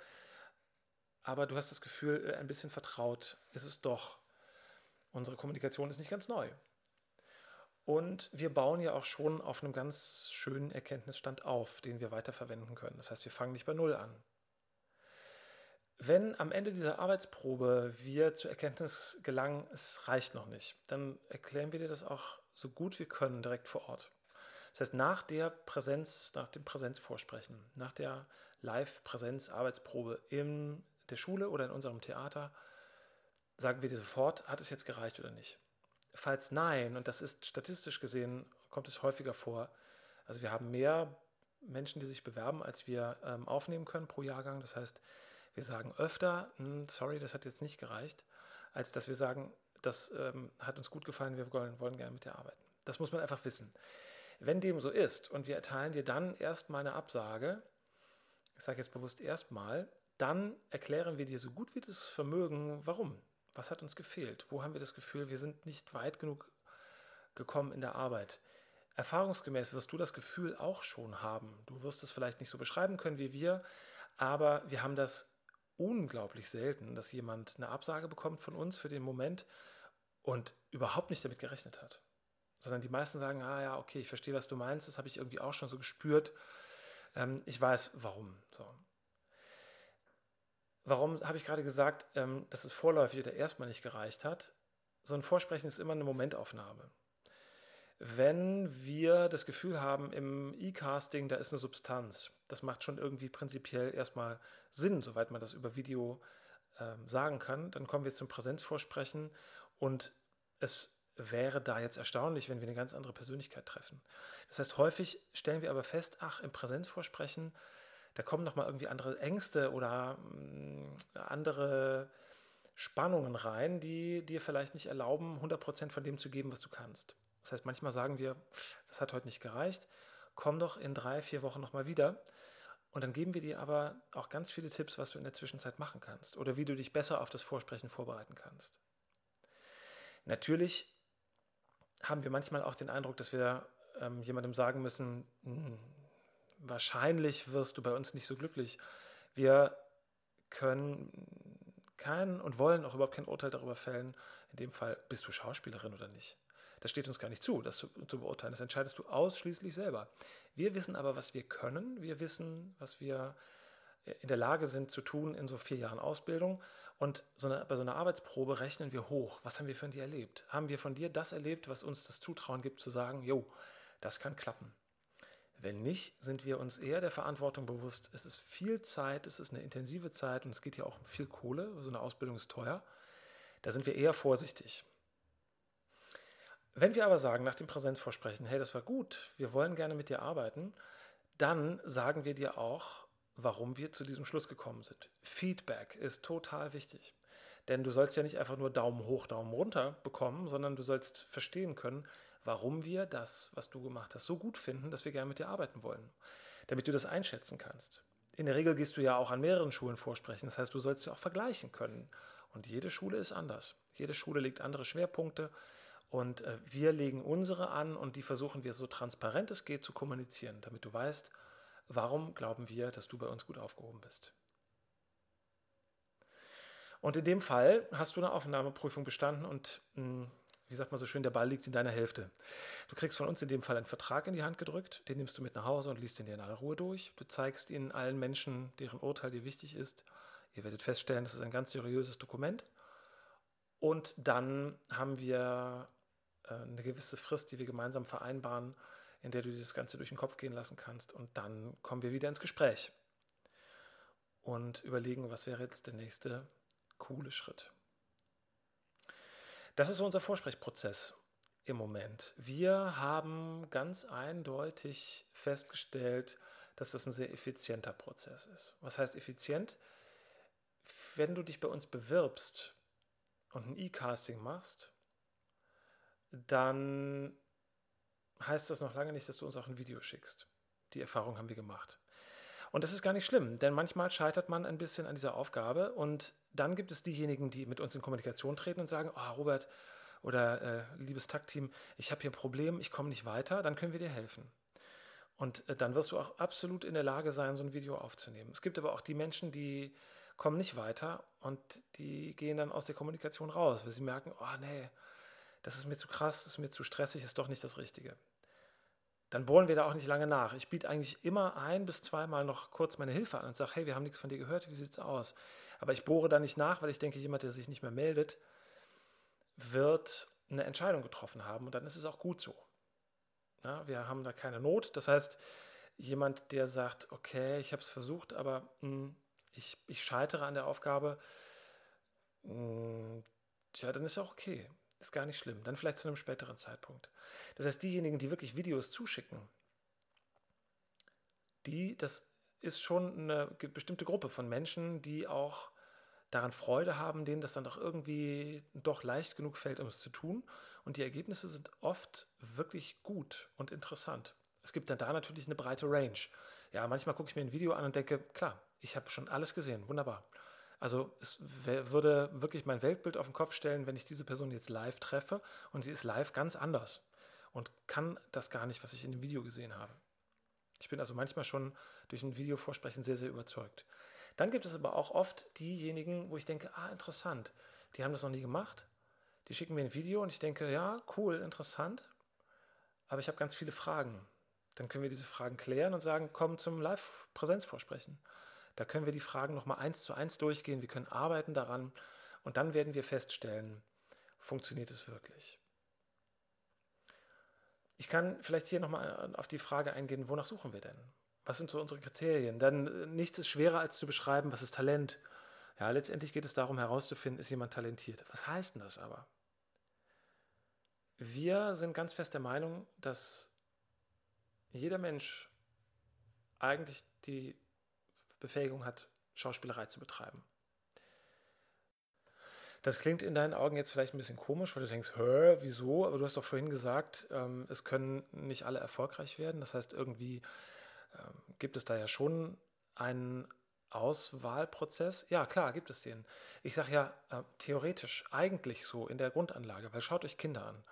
aber du hast das Gefühl, äh, ein bisschen vertraut ist es doch. Unsere Kommunikation ist nicht ganz neu. Und wir bauen ja auch schon auf einem ganz schönen Erkenntnisstand auf, den wir weiterverwenden können. Das heißt, wir fangen nicht bei Null an. Wenn am Ende dieser Arbeitsprobe wir zur Erkenntnis gelangen, es reicht noch nicht, dann erklären wir dir das auch so gut wir können direkt vor Ort. Das heißt, nach der Präsenz, nach dem Präsenzvorsprechen, nach der Live-Präsenz-Arbeitsprobe in der Schule oder in unserem Theater, sagen wir dir sofort, hat es jetzt gereicht oder nicht. Falls nein, und das ist statistisch gesehen, kommt es häufiger vor, also wir haben mehr Menschen, die sich bewerben, als wir ähm, aufnehmen können pro Jahrgang. Das heißt, wir sagen öfter, hm, sorry, das hat jetzt nicht gereicht, als dass wir sagen, das ähm, hat uns gut gefallen, wir wollen, wollen gerne mit dir arbeiten. Das muss man einfach wissen. Wenn dem so ist und wir erteilen dir dann erstmal eine Absage, ich sage jetzt bewusst erstmal, dann erklären wir dir so gut wie das Vermögen, warum. Was hat uns gefehlt? Wo haben wir das Gefühl, wir sind nicht weit genug gekommen in der Arbeit? Erfahrungsgemäß wirst du das Gefühl auch schon haben. Du wirst es vielleicht nicht so beschreiben können wie wir, aber wir haben das unglaublich selten, dass jemand eine Absage bekommt von uns für den Moment und überhaupt nicht damit gerechnet hat. Sondern die meisten sagen, ah ja, okay, ich verstehe, was du meinst, das habe ich irgendwie auch schon so gespürt. Ähm, ich weiß, warum. So. Warum habe ich gerade gesagt, ähm, dass es vorläufig oder erstmal nicht gereicht hat? So ein Vorsprechen ist immer eine Momentaufnahme wenn wir das Gefühl haben, im E-Casting, da ist eine Substanz. Das macht schon irgendwie prinzipiell erstmal Sinn, soweit man das über Video ähm, sagen kann. Dann kommen wir zum Präsenzvorsprechen und es wäre da jetzt erstaunlich, wenn wir eine ganz andere Persönlichkeit treffen. Das heißt, häufig stellen wir aber fest, ach, im Präsenzvorsprechen, da kommen nochmal irgendwie andere Ängste oder mm, andere Spannungen rein, die dir vielleicht nicht erlauben, 100% von dem zu geben, was du kannst. Das heißt, manchmal sagen wir, das hat heute nicht gereicht, komm doch in drei, vier Wochen nochmal wieder. Und dann geben wir dir aber auch ganz viele Tipps, was du in der Zwischenzeit machen kannst oder wie du dich besser auf das Vorsprechen vorbereiten kannst. Natürlich haben wir manchmal auch den Eindruck, dass wir ähm, jemandem sagen müssen, hm, wahrscheinlich wirst du bei uns nicht so glücklich. Wir können kein und wollen auch überhaupt kein Urteil darüber fällen, in dem Fall, bist du Schauspielerin oder nicht. Das steht uns gar nicht zu, das zu, zu, beurteilen. Das entscheidest du ausschließlich selber. Wir wissen aber, was wir können. Wir wissen, was wir in der Lage sind zu tun in so vier Jahren Ausbildung. Und so eine, bei so einer Arbeitsprobe rechnen wir hoch. Was haben wir von dir erlebt? Haben wir von dir das erlebt, was uns das Zutrauen gibt, zu sagen, jo, Das kann klappen. Wenn nicht, sind wir uns eher der Verantwortung bewusst. Es ist viel Zeit, es ist eine intensive Zeit und es geht ja auch um viel Kohle. So eine Ausbildung ist teuer. Da sind wir eher vorsichtig. Wenn wir aber sagen, nach dem Präsenzvorsprechen, hey, das war gut, wir wollen gerne mit dir arbeiten, dann sagen wir dir auch, warum wir zu diesem Schluss gekommen sind. Feedback ist total wichtig. Denn du sollst ja nicht einfach nur Daumen hoch, Daumen runter bekommen, sondern du sollst verstehen können, warum wir das, was du gemacht hast, so gut finden, dass wir gerne mit dir arbeiten wollen. Damit du das einschätzen kannst. In der Regel gehst du ja auch an mehreren Schulen vorsprechen. Das heißt, du sollst ja auch vergleichen können. Und jede Schule ist anders. Jede Schule legt andere Schwerpunkte. Und äh, wir legen unsere an und die versuchen wir so transparent es geht zu kommunizieren, damit du weißt, warum glauben wir, dass du bei uns gut aufgehoben bist. Und in dem Fall hast du eine Aufnahmeprüfung bestanden und hm, wie sagt man so schön, der Ball liegt in deiner Hälfte. Du kriegst von uns in dem Fall einen Vertrag in die Hand gedrückt, den nimmst du mit nach Hause und liest ihn dir in aller Ruhe durch. Du zeigst ihn allen Menschen, deren Urteil dir wichtig ist. Ihr werdet feststellen, das ist ein ganz seriöses Dokument. Und dann haben wir äh, eine gewisse Frist, die wir gemeinsam vereinbaren, in der du dir das Ganze durch den Kopf gehen lassen kannst. Und dann kommen wir wieder ins Gespräch und überlegen, was wäre jetzt der nächste coole Schritt. Das ist so unser Vorsprechprozess im Moment. Wir haben ganz eindeutig festgestellt, dass das ein sehr effizienter Prozess ist. Was heißt effizient? Wenn du dich bei uns bewirbst und ein E-Casting machst, dann heißt das noch lange nicht, dass du uns auch ein Video schickst. Die Erfahrung haben wir gemacht. Und das ist gar nicht schlimm, denn manchmal scheitert man ein bisschen an dieser Aufgabe und dann gibt es diejenigen, die mit uns in Kommunikation treten und sagen, oh, Robert oder äh, liebes Taktteam, ich habe hier ein Problem, ich komme nicht weiter, dann können wir dir helfen. Und äh, dann wirst du auch absolut in der Lage sein, so ein Video aufzunehmen. Es gibt aber auch die Menschen, die kommen nicht weiter und die gehen dann aus der Kommunikation raus, weil sie merken, oh nee, das ist mir zu krass, das ist mir zu stressig, ist doch nicht das Richtige dann bohren wir da auch nicht lange nach. Ich biete eigentlich immer ein bis zweimal noch kurz meine Hilfe an und sage, hey, wir haben nichts von dir gehört, wie sieht es aus? Aber ich bohre da nicht nach, weil ich denke, jemand, der sich nicht mehr meldet, wird eine Entscheidung getroffen haben und dann ist es auch gut so. Ja, wir haben da keine Not. Das heißt, jemand, der sagt, okay, ich habe es versucht, aber mh, hm, ich, ich scheitere an der Aufgabe, mh, hm, tja, dann ist auch okay. Ist gar nicht schlimm. Dann vielleicht zu einem späteren Zeitpunkt. Das heißt, diejenigen, die wirklich Videos zuschicken, die, das ist schon eine bestimmte Gruppe von Menschen, die auch daran Freude haben, denen das dann doch irgendwie doch leicht genug fällt, um es zu tun. Und die Ergebnisse sind oft wirklich gut und interessant. Es gibt dann da natürlich eine breite Range. Ja, manchmal gucke ich mir ein Video an und denke, klar, ich habe schon alles gesehen, wunderbar. Also es würde wirklich mein Weltbild auf den Kopf stellen, wenn ich diese Person jetzt live treffe und sie ist live ganz anders und kann das gar nicht, was ich in dem Video gesehen habe. Ich bin also manchmal schon durch ein Videovorsprechen sehr, sehr überzeugt. Dann gibt es aber auch oft diejenigen, wo ich denke, ah, interessant, die haben das noch nie gemacht. Die schicken mir ein Video und ich denke, ja, cool, interessant, aber ich habe ganz viele Fragen. Dann können wir diese Fragen klären und sagen, komm zum Live-Präsenzvorsprechen. Da können wir die Fragen nochmal eins zu eins durchgehen, wir können arbeiten daran und dann werden wir feststellen, funktioniert es wirklich. Ich kann vielleicht hier nochmal auf die Frage eingehen, wonach suchen wir denn? Was sind so unsere Kriterien? Denn äh, nichts ist schwerer als zu beschreiben, was ist Talent. Ja, letztendlich geht es darum herauszufinden, ist jemand talentiert. Was heißt denn das aber? Wir sind ganz fest der Meinung, dass jeder Mensch eigentlich die Befähigung hat, Schauspielerei zu betreiben. Das klingt in deinen Augen jetzt vielleicht ein bisschen komisch, weil du denkst, hä, wieso? Aber du hast doch vorhin gesagt, ähm, es können nicht alle erfolgreich werden. Das heißt, irgendwie gibt es da ja schon einen Auswahlprozess. Ja, klar, gibt es den. Ich sage ja äh, theoretisch eigentlich so in der Grundanlage, weil schaut euch Kinder an.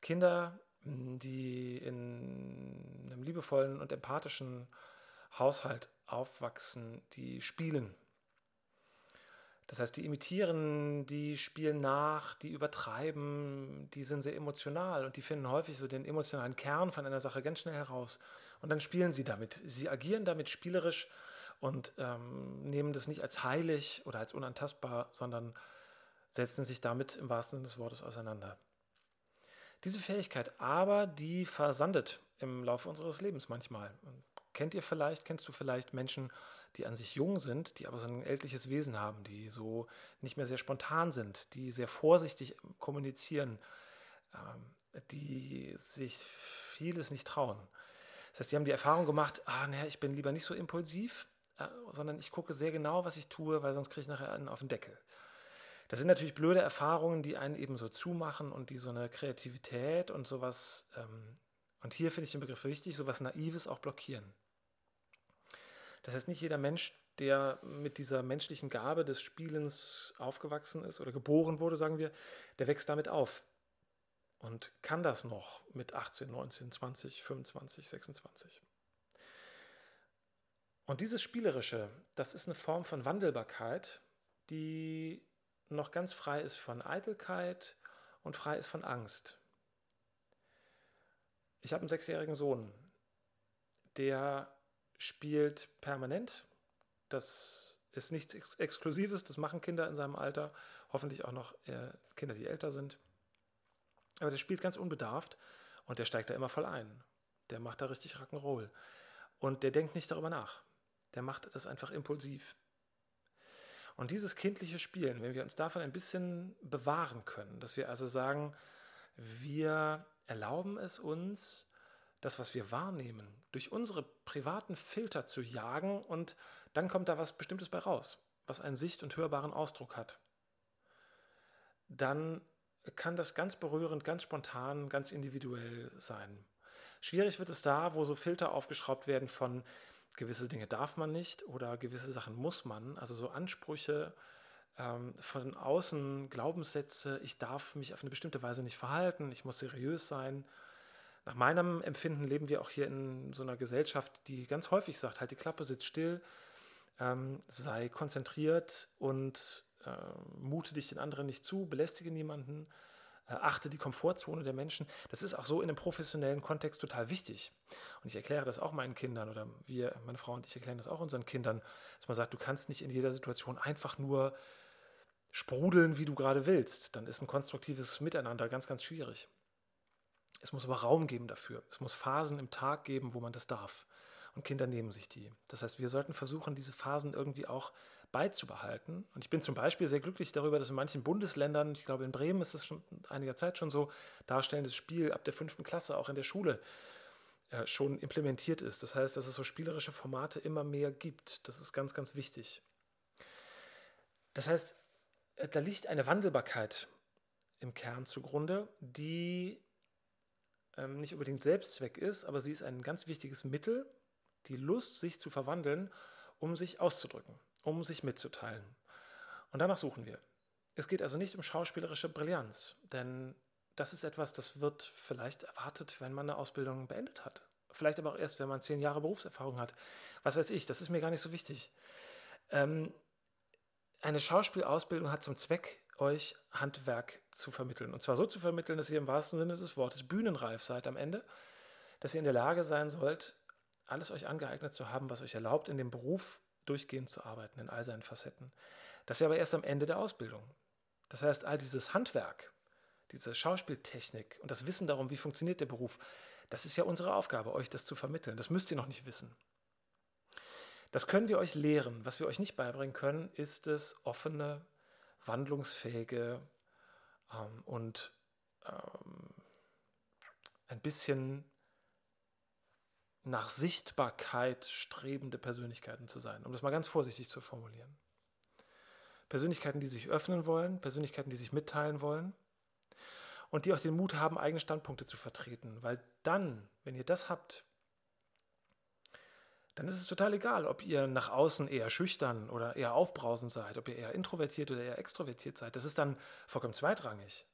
Kinder, die in einem liebevollen und empathischen Haushalt aufwachsen, die spielen. Das heißt, die imitieren, die spielen nach, die übertreiben, die sind sehr emotional und die finden häufig so den emotionalen Kern von einer Sache ganz schnell heraus. Und dann spielen sie damit. Sie agieren damit spielerisch und ähm, nehmen das nicht als heilig oder als unantastbar, sondern setzen sich damit im wahrsten Sinne des Wortes auseinander. Diese Fähigkeit aber, die versandet im Laufe unseres Lebens manchmal. Und kennt ihr vielleicht, kennst du vielleicht Menschen, die an sich jung sind, die aber so ein ältliches Wesen haben, die so nicht mehr sehr spontan sind, die sehr vorsichtig kommunizieren, ähm, die sich vieles nicht trauen. Das heißt, die haben die Erfahrung gemacht, ah, naja, ich bin lieber nicht so impulsiv, äh, sondern ich gucke sehr genau, was ich tue, weil sonst kriege ich nachher einen auf den Deckel. Das sind natürlich blöde Erfahrungen, die einen eben so zumachen und die so eine Kreativität und sowas, ähm, und hier finde ich den Begriff wichtig, sowas Naives auch blockieren. Das heißt, nicht jeder Mensch, der mit dieser menschlichen Gabe des Spielens aufgewachsen ist oder geboren wurde, sagen wir, der wächst damit auf und kann das noch mit 18, 19, 20, 25, 26. Und dieses Spielerische, das ist eine Form von Wandelbarkeit, die noch ganz frei ist von Eitelkeit und frei ist von Angst. Ich habe einen sechsjährigen Sohn, der spielt permanent. Das ist nichts Ex Exklusives, das machen Kinder in seinem Alter, hoffentlich auch noch äh, Kinder, die älter sind. Aber der spielt ganz unbedarft und der steigt da immer voll ein. Der macht da richtig Rock'n'Roll. Und der denkt nicht darüber nach. Der macht das einfach impulsiv. Und dieses kindliche Spielen, wenn wir uns davon ein bisschen bewahren können, dass wir also sagen, wir erlauben es uns, das, was wir wahrnehmen, durch unsere privaten Filter zu jagen und dann kommt da was Bestimmtes bei raus, was einen sicht- und hörbaren Ausdruck hat. Dann kann das ganz berührend, ganz spontan, ganz individuell sein. Schwierig wird es da, wo so Filter aufgeschraubt werden von gewisse Dinge darf man nicht oder gewisse Sachen muss man, also so Ansprüche ähm, von außen, Glaubenssätze, ich darf mich auf eine bestimmte Weise nicht verhalten, ich muss seriös sein. Nach meinem Empfinden leben wir auch hier in so einer Gesellschaft, die ganz häufig sagt, halt die Klappe, sitz still, ähm, sei konzentriert und äh, mute dich den anderen nicht zu, belästige niemanden, äh, achte die Komfortzone der Menschen. Das ist auch so in einem professionellen Kontext total wichtig. Und ich erkläre das auch meinen Kindern oder wir, meine Frau und ich erklären das auch unseren Kindern, dass man sagt, du kannst nicht in jeder Situation einfach nur sprudeln, wie du gerade willst. Dann ist ein konstruktives Miteinander ganz, ganz schwierig. Es muss aber Raum geben dafür. Es muss Phasen im Tag geben, wo man das darf. Und Kinder nehmen sich die. Das heißt, wir sollten versuchen, diese Phasen irgendwie auch beizubehalten. Und ich bin zum Beispiel sehr glücklich darüber, dass in manchen Bundesländern, ich glaube in Bremen ist es schon einiger Zeit schon so, darstellendes Spiel ab der fünften Klasse auch in der Schule äh, schon implementiert ist. Das heißt, dass es so spielerische Formate immer mehr gibt. Das ist ganz, ganz wichtig. Das heißt, äh, da liegt eine Wandelbarkeit im Kern zugrunde, die ähm, nicht unbedingt Selbstzweck ist, aber sie ist ein ganz wichtiges Mittel, die Lust, sich zu verwandeln, um sich auszudrücken um sich mitzuteilen. Und danach suchen wir. Es geht also nicht um schauspielerische Brillanz, denn das ist etwas, das wird vielleicht erwartet, wenn man eine Ausbildung beendet hat. Vielleicht aber auch erst, wenn man zehn Jahre Berufserfahrung hat. Was weiß ich, das ist mir gar nicht so wichtig. Ähm, eine Schauspielausbildung hat zum Zweck, euch Handwerk zu vermitteln. Und zwar so zu vermitteln, dass ihr im wahrsten Sinne des Wortes bühnenreif seid am Ende, dass ihr in der Lage sein sollt, alles euch angeeignet zu haben, was euch erlaubt, in dem Beruf durchgehend zu arbeiten in all seinen Facetten. Das ist aber erst am Ende der Ausbildung. Das heißt, all dieses Handwerk, diese Schauspieltechnik und das Wissen darum, wie funktioniert der Beruf, das ist ja unsere Aufgabe, euch das zu vermitteln. Das müsst ihr noch nicht wissen. Das können wir euch lehren. Was wir euch nicht beibringen können, ist es offene, wandlungsfähige ähm, und ähm, ein bisschen nach Sichtbarkeit strebende Persönlichkeiten zu sein, um das mal ganz vorsichtig zu formulieren. Persönlichkeiten, die sich öffnen wollen, Persönlichkeiten, die sich mitteilen wollen und die auch den Mut haben, eigene Standpunkte zu vertreten. Weil dann, wenn ihr das habt, dann ist es total egal, ob ihr nach außen eher schüchtern oder eher aufbrausend seid, ob ihr eher introvertiert oder eher extrovertiert seid. Das ist dann vollkommen zweitrangig.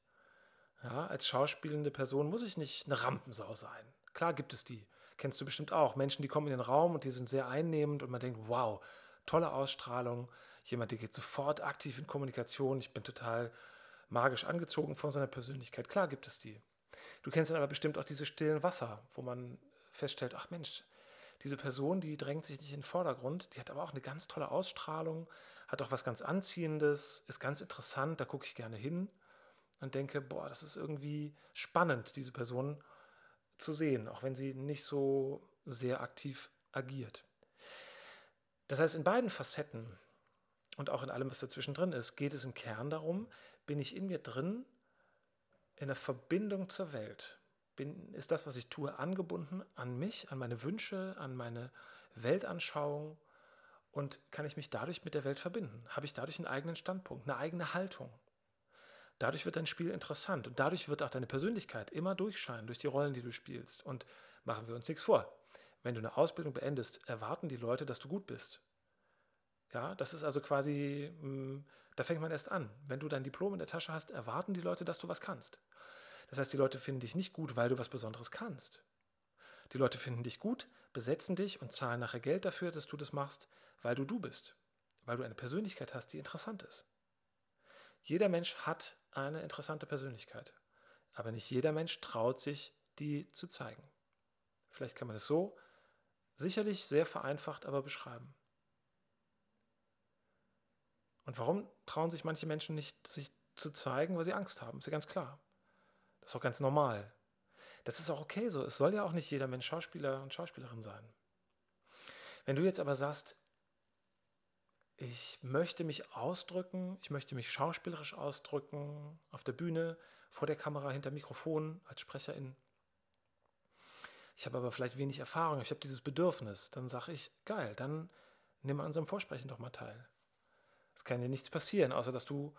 Ja, als schauspielende Person muss ich nicht eine Rampensau sein. Klar gibt es die kennst du bestimmt auch. Menschen, die kommen in den Raum und die sind sehr einnehmend und man denkt, wow, tolle Ausstrahlung. Jemand, der geht sofort aktiv in Kommunikation. Ich bin total magisch angezogen von seiner Persönlichkeit. Klar gibt es die. Du kennst dann aber bestimmt auch diese stillen Wasser, wo man feststellt, ach Mensch, diese Person, die drängt sich nicht in den Vordergrund, die hat aber auch eine ganz tolle Ausstrahlung, hat auch was ganz Anziehendes, ist ganz interessant, da gucke ich gerne hin und denke, boah, das ist irgendwie spannend, diese Person zu sehen, auch wenn sie nicht so sehr aktiv agiert. Das heißt, in beiden Facetten und auch in allem, was dazwischen drin ist, geht es im Kern darum, bin ich in mir drin in der Verbindung zur Welt? Bin, ist das, was ich tue, angebunden an mich, an meine Wünsche, an meine Weltanschauung? Und kann ich mich dadurch mit der Welt verbinden? Habe ich dadurch einen eigenen Standpunkt, eine eigene Haltung? Dadurch wird dein Spiel interessant und dadurch wird auch deine Persönlichkeit immer durchscheinen durch die Rollen, die du spielst. Und machen wir uns nichts vor. Wenn du eine Ausbildung beendest, erwarten die Leute, dass du gut bist. Ja, das ist also quasi, hm, da fängt man erst an. Wenn du dein Diplom in der Tasche hast, erwarten die Leute, dass du was kannst. Das heißt, die Leute finden dich nicht gut, weil du was Besonderes kannst. Die Leute finden dich gut, besetzen dich und zahlen nachher Geld dafür, dass du das machst, weil du du bist. Weil du eine Persönlichkeit hast, die interessant ist. Jeder Mensch hat eine interessante Persönlichkeit. Aber nicht jeder Mensch traut sich, die zu zeigen. Vielleicht kann man es so sicherlich sehr vereinfacht aber beschreiben. Und warum trauen sich manche Menschen nicht, sich zu zeigen, weil sie Angst haben? Ist ja ganz klar. Das ist auch ganz normal. Das ist auch okay so. Es soll ja auch nicht jeder Mensch Schauspieler und Schauspielerin sein. Wenn du jetzt aber sagst, ich möchte mich ausdrücken, ich möchte mich schauspielerisch ausdrücken, auf der Bühne, vor der Kamera, hinter Mikrofon, als Sprecherin. Ich habe aber vielleicht wenig Erfahrung, ich habe dieses Bedürfnis. Dann sage ich, geil, dann nimm an unserem Vorsprechen doch mal teil. Es kann dir nichts passieren, außer dass du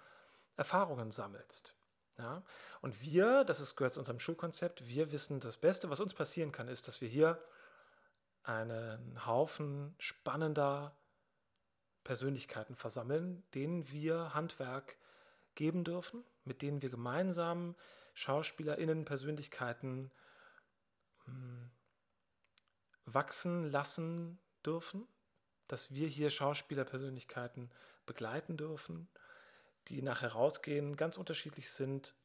Erfahrungen sammelst. Ja? Und wir, das ist, gehört zu unserem Schulkonzept, wir wissen, das Beste, was uns passieren kann, ist, dass wir hier einen Haufen spannender Persönlichkeiten versammeln, denen wir Handwerk geben dürfen, mit denen wir gemeinsam SchauspielerInnen, Persönlichkeiten hm, wachsen lassen dürfen, dass wir hier Schauspielerpersönlichkeiten begleiten dürfen, die nachher rausgehen, ganz unterschiedlich sind,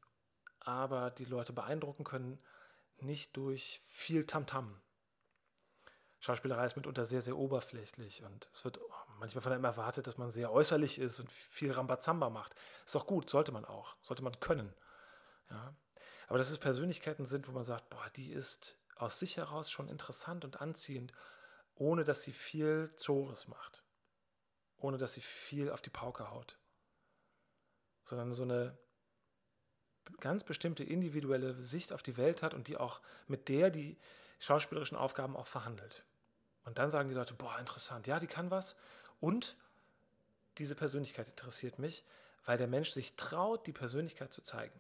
aber die Leute beeindrucken können, nicht durch viel Tamtam. -Tam. Schauspielerei ist mitunter sehr, sehr oberflächlich und es wird manchmal von einem erwartet, dass man sehr äußerlich ist und viel Rambazamba macht. Ist auch gut, sollte man auch, sollte man können. Ja. Aber dass es Persönlichkeiten sind, wo man sagt, boah, die ist aus sich heraus schon interessant und anziehend, ohne dass sie viel Zores macht, ohne dass sie viel auf die Pauke haut sondern so eine ganz bestimmte individuelle Sicht auf die Welt hat und die auch mit der die schauspielerischen Aufgaben auch verhandelt. Und dann sagen die Leute, boah, interessant, ja, die kann was und diese Persönlichkeit interessiert mich, weil der Mensch sich traut, die Persönlichkeit zu zeigen.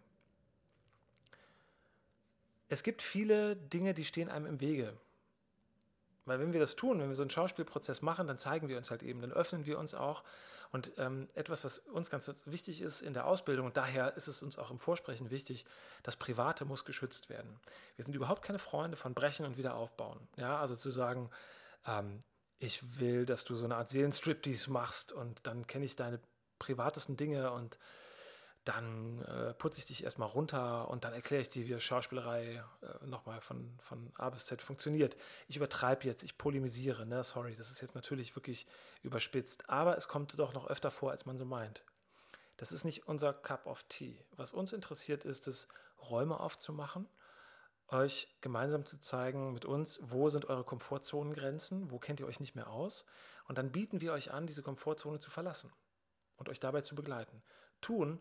Es gibt viele Dinge, die stehen einem im Wege. Weil wenn wir das tun, wenn wir so einen Schauspielprozess machen, dann zeigen wir uns halt eben, dann öffnen wir uns auch. Und ähm, etwas, was uns ganz wichtig ist in der Ausbildung, und daher ist es uns auch im Vorsprechen wichtig, das Private muss geschützt werden. Wir sind überhaupt keine Freunde von Brechen und Wiederaufbauen. Ja, also zu sagen, ähm, ich will, dass du so eine Art Seelenstriptease machst und dann kenne ich deine privatesten Dinge und dann äh, putze ich dich erstmal runter und dann erkläre ich dir, wie Schauspielerei äh, nochmal von, von A bis Z funktioniert. Ich übertreibe jetzt, ich polemisiere, ne? sorry, das ist jetzt natürlich wirklich überspitzt, aber es kommt doch noch öfter vor, als man so meint. Das ist nicht unser Cup of Tea. Was uns interessiert, ist es, Räume aufzumachen, euch gemeinsam zu zeigen mit uns, wo sind eure Komfortzonengrenzen, wo kennt ihr euch nicht mehr aus und dann bieten wir euch an, diese Komfortzone zu verlassen und euch dabei zu begleiten. Tun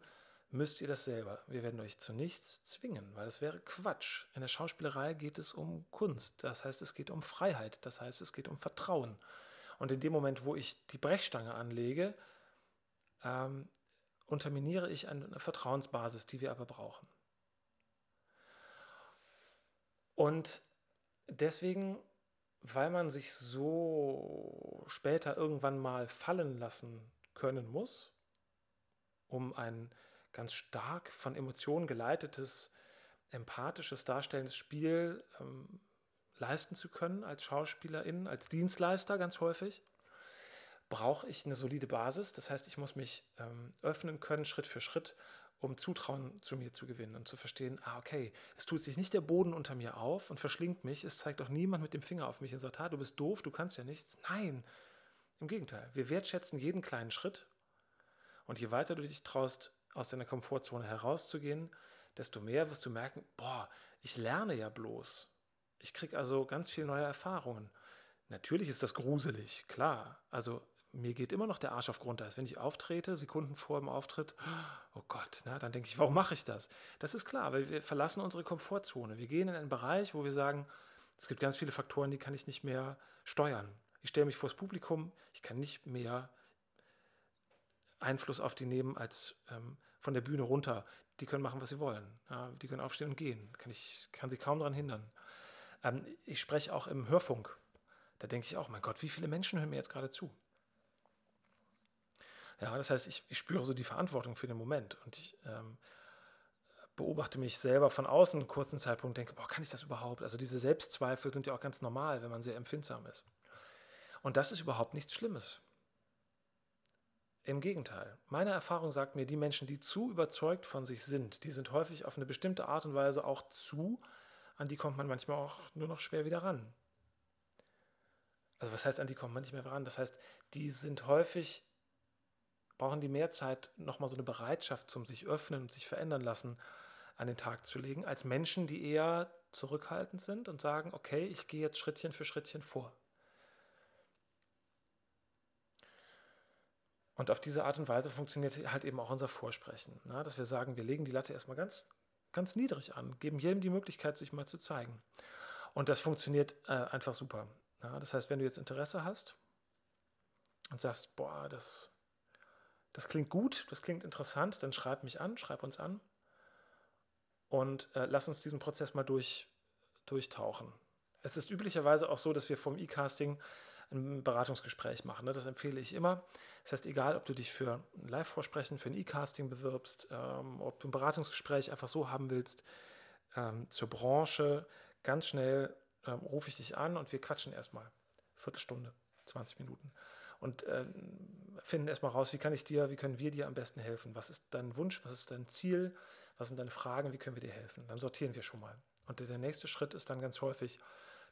müsst ihr das selber. Wir werden euch zu nichts zwingen, weil das wäre Quatsch. In der Schauspielerei geht es um Kunst, das heißt, es geht um Freiheit, das heißt, es geht um Vertrauen. Und in dem Moment, wo ich die Brechstange anlege, ähm, unterminiere ich eine Vertrauensbasis, die wir aber brauchen. Und deswegen, weil man sich so später irgendwann mal fallen lassen können muss, um ein ganz stark von Emotionen geleitetes, empathisches, darstellendes Spiel ähm, leisten zu können als Schauspielerin, als Dienstleister ganz häufig, brauche ich eine solide Basis. Das heißt, ich muss mich ähm, öffnen können, Schritt für Schritt, um Zutrauen zu mir zu gewinnen und zu verstehen, ah, okay, es tut sich nicht der Boden unter mir auf und verschlingt mich, es zeigt auch niemand mit dem Finger auf mich und sagt, ah, du bist doof, du kannst ja nichts. Nein, im Gegenteil, wir wertschätzen jeden kleinen Schritt und je weiter du dich traust, aus deiner Komfortzone herauszugehen, desto mehr wirst du merken, boah, ich lerne ja bloß. Ich kriege also ganz viele neue Erfahrungen. Natürlich ist das gruselig, klar. Also mir geht immer noch der Arsch auf Grundeis. Wenn ich auftrete, Sekunden vor dem Auftritt, oh Gott, na, dann denke ich, warum mache ich das? Das ist klar, weil wir verlassen unsere Komfortzone. Wir gehen in einen Bereich, wo wir sagen, es gibt ganz viele Faktoren, die kann ich nicht mehr steuern. Ich stelle mich vors Publikum, ich kann nicht mehr Einfluss auf die nehmen als ähm, von der Bühne runter. Die können machen, was sie wollen. Ja, die können aufstehen und gehen. Kann ich kann sie kaum daran hindern. Ähm, ich spreche auch im Hörfunk. Da denke ich auch, mein Gott, wie viele Menschen hören mir jetzt gerade zu? Ja, das heißt, ich, ich spüre so die Verantwortung für den Moment und ich ähm, beobachte mich selber von außen einen kurzen Zeitpunkt, denke, boah, kann ich das überhaupt? Also diese Selbstzweifel sind ja auch ganz normal, wenn man sehr empfindsam ist. Und das ist überhaupt nichts Schlimmes. Im Gegenteil, meine Erfahrung sagt mir, die Menschen, die zu überzeugt von sich sind, die sind häufig auf eine bestimmte Art und Weise auch zu, an die kommt man manchmal auch nur noch schwer wieder ran. Also was heißt, an die kommt man nicht mehr ran? Das heißt, die sind häufig brauchen die mehr Zeit, nochmal so eine Bereitschaft zum sich öffnen und sich verändern lassen an den Tag zu legen, als Menschen, die eher zurückhaltend sind und sagen, okay, ich gehe jetzt Schrittchen für Schrittchen vor. Und auf diese Art und Weise funktioniert halt eben auch unser Vorsprechen, ne? dass wir sagen, wir legen die Latte erstmal ganz, ganz niedrig an, geben jedem die Möglichkeit, sich mal zu zeigen. Und das funktioniert äh, einfach super. Ne? Das heißt, wenn du jetzt Interesse hast und sagst, boah, das das klingt gut, das klingt interessant, dann schreib mich an, schreib uns an und äh, lass uns diesen Prozess mal durch, durchtauchen. Es ist üblicherweise auch so, dass wir vom E-Casting ein Beratungsgespräch machen. Ne? Das empfehle ich immer. Das heißt, egal, ob du dich für ein Live-Vorsprechen, für ein E-Casting bewirbst, ähm, ob du ein Beratungsgespräch einfach so haben willst, ähm, zur Branche, ganz schnell ähm, rufe ich dich an und wir quatschen erstmal. Viertelstunde, 20 Minuten und äh, finden erstmal raus, wie kann ich dir, wie können wir dir am besten helfen? Was ist dein Wunsch, was ist dein Ziel, was sind deine Fragen, wie können wir dir helfen? Dann sortieren wir schon mal. Und der nächste Schritt ist dann ganz häufig,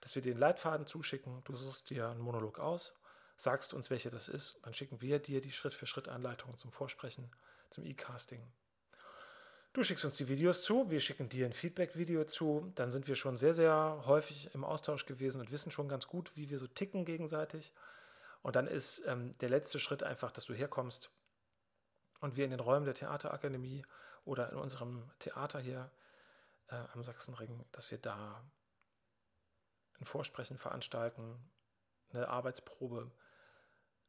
dass wir dir den Leitfaden zuschicken, du suchst dir einen Monolog aus, sagst uns, welcher das ist, dann schicken wir dir die Schritt-für-Schritt-Anleitung zum Vorsprechen, zum E-Casting. Du schickst uns die Videos zu, wir schicken dir ein Feedback-Video zu, dann sind wir schon sehr, sehr häufig im Austausch gewesen und wissen schon ganz gut, wie wir so ticken gegenseitig. Und dann ist ähm, der letzte Schritt einfach, dass du herkommst und wir in den Räumen der Theaterakademie oder in unserem Theater hier äh, am Sachsenring, dass wir da ein Vorsprechen veranstalten, eine Arbeitsprobe,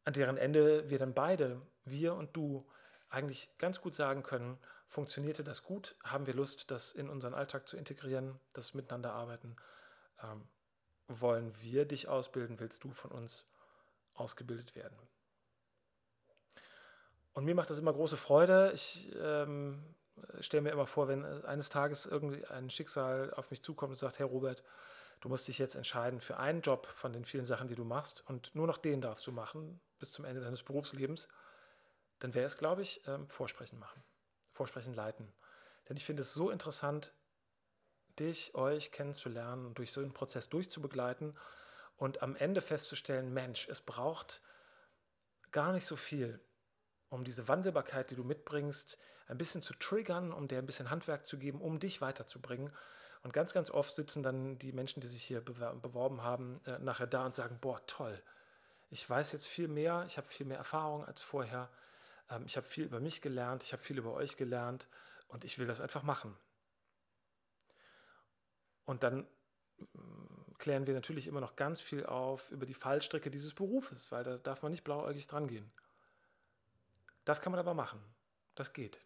an deren Ende wir dann beide, wir und du, eigentlich ganz gut sagen können, funktionierte das gut, haben wir Lust, das in unseren Alltag zu integrieren, das Miteinander arbeiten, ähm, wollen wir dich ausbilden, willst du von uns ausgebildet werden. Und mir macht das immer große Freude. Ich ähm, stelle mir immer vor, wenn eines Tages irgendwie ein Schicksal auf mich zukommt und sagt, Herr Robert, du musst dich jetzt entscheiden für einen Job von den vielen Sachen, die du machst und nur noch den darfst du machen bis zum Ende deines Berufslebens, dann wäre es, glaube ich, ähm, Vorsprechen machen, Vorsprechen leiten. Denn ich finde es so interessant, dich, euch kennenzulernen und durch so einen Prozess durchzubegleiten und am Ende festzustellen, Mensch, es braucht gar nicht so viel, um diese Wandelbarkeit, die du mitbringst, ein bisschen zu triggern, um dir ein bisschen Handwerk zu geben, um dich weiterzubringen. Und ganz, ganz oft sitzen dann die Menschen, die sich hier beworben haben, äh, nachher da und sagen, boah, toll, ich weiß jetzt viel mehr, ich habe viel mehr Erfahrung als vorher, ähm, ich habe viel über mich gelernt, ich habe viel über euch gelernt und ich will das einfach machen. Und dann klären wir natürlich immer noch ganz viel auf über die Fallstricke dieses Berufes, weil da darf man nicht blauäugig dran gehen. Das kann man aber machen. Das geht.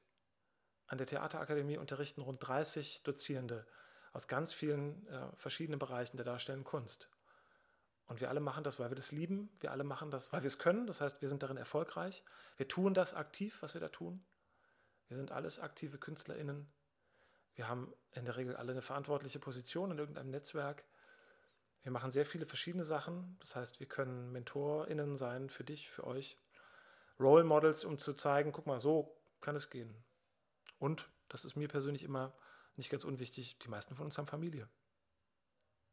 An der Theaterakademie unterrichten rund 30 Dozierende aus ganz vielen äh, verschiedenen Bereichen der darstellenden Kunst. Und wir alle machen das, weil wir das lieben. Wir alle machen das, weil wir es können. Das heißt, wir sind darin erfolgreich. Wir tun das aktiv, was wir da tun. Wir sind alles aktive KünstlerInnen. Wir haben in der Regel alle eine verantwortliche Position in irgendeinem Netzwerk. Wir machen sehr viele verschiedene Sachen. Das heißt, wir können MentorInnen sein für dich, für euch. Role Models, um zu zeigen, guck mal, so kann es gehen. Und, das ist mir persönlich immer nicht ganz unwichtig, die meisten von uns haben Familie.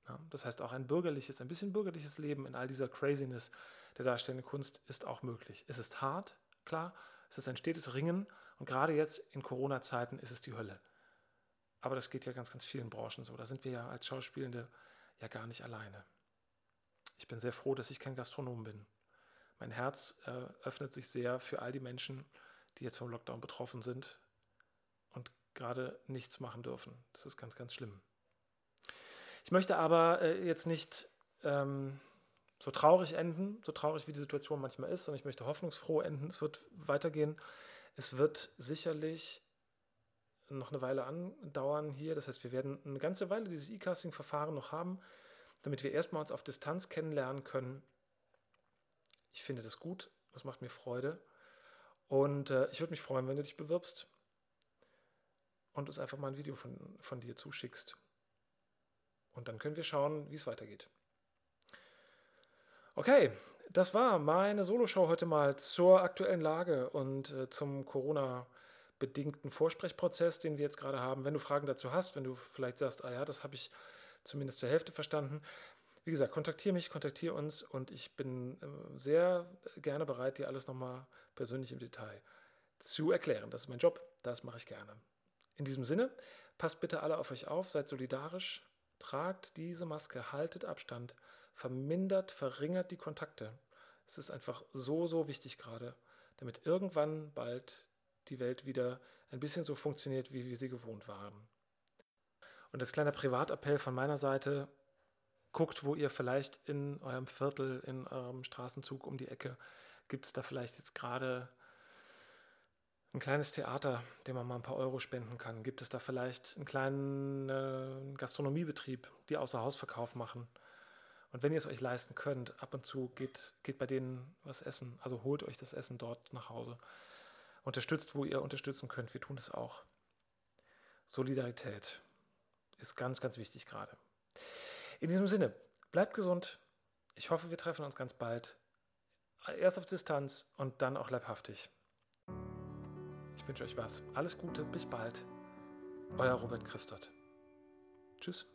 Ja, das heißt, auch ein bürgerliches, ein bisschen bürgerliches Leben in all dieser Craziness der darstellenden Kunst ist auch möglich. Es ist hart, klar, es ist ein stetes Ringen und gerade jetzt in Corona-Zeiten ist es die Hölle. Aber das geht ja ganz, ganz vielen Branchen so. Da sind wir ja als Schauspielende ja gar nicht alleine. Ich bin sehr froh, dass ich kein Gastronom bin. Mein Herz äh, öffnet sich sehr für all die Menschen, die jetzt vom Lockdown betroffen sind und gerade nichts machen dürfen. Das ist ganz, ganz schlimm. Ich möchte aber äh, jetzt nicht ähm, so traurig enden, so traurig wie die Situation manchmal ist, sondern ich möchte hoffnungsfroh enden. Es wird weitergehen. Es wird sicherlich noch eine Weile andauern hier. Das heißt, wir werden eine ganze Weile dieses E-Casting-Verfahren noch haben, damit wir erstmal uns auf Distanz kennenlernen können. Ich finde das gut, das macht mir Freude. Und äh, ich würde mich freuen, wenn du dich bewirbst und uns einfach mal ein Video von, von dir zuschickst. Und dann können wir schauen, wie es weitergeht. Okay, das war meine Solo-Show heute mal zur aktuellen Lage und äh, zum Corona-bedingten Vorsprechprozess, den wir jetzt gerade haben. Wenn du Fragen dazu hast, wenn du vielleicht sagst, ah ja, das habe ich zumindest zur Hälfte verstanden, wie gesagt, kontaktiere mich, kontaktiere uns und ich bin äh, sehr gerne bereit, dir alles nochmal persönlich im Detail zu erklären. Das ist mein Job, das mache ich gerne. In diesem Sinne, passt bitte alle auf euch auf, seid solidarisch, tragt diese Maske, haltet Abstand, vermindert, verringert die Kontakte. Es ist einfach so, so wichtig gerade, damit irgendwann bald die Welt wieder ein bisschen so funktioniert, wie wir sie gewohnt waren. Und als kleiner Privatappell von meiner Seite, guckt, wo ihr vielleicht in eurem Viertel, in eurem Straßenzug um die Ecke, gibt es da vielleicht jetzt gerade ein kleines Theater, dem man mal ein paar Euro spenden kann? Gibt es da vielleicht einen kleinen äh, Gastronomiebetrieb, die außer Hausverkauf machen? Und wenn ihr es euch leisten könnt, ab und zu geht, geht bei denen was essen. Also holt euch das Essen dort nach Hause. Unterstützt, wo ihr unterstützen könnt. Wir tun es auch. Solidarität ist ganz, ganz wichtig gerade. In diesem Sinne, bleibt gesund. Ich hoffe, wir treffen uns ganz bald. Erst auf Distanz und dann auch leibhaftig. Ich wünsche euch was. Alles Gute, bis bald. Euer Robert Christot. Tschüss.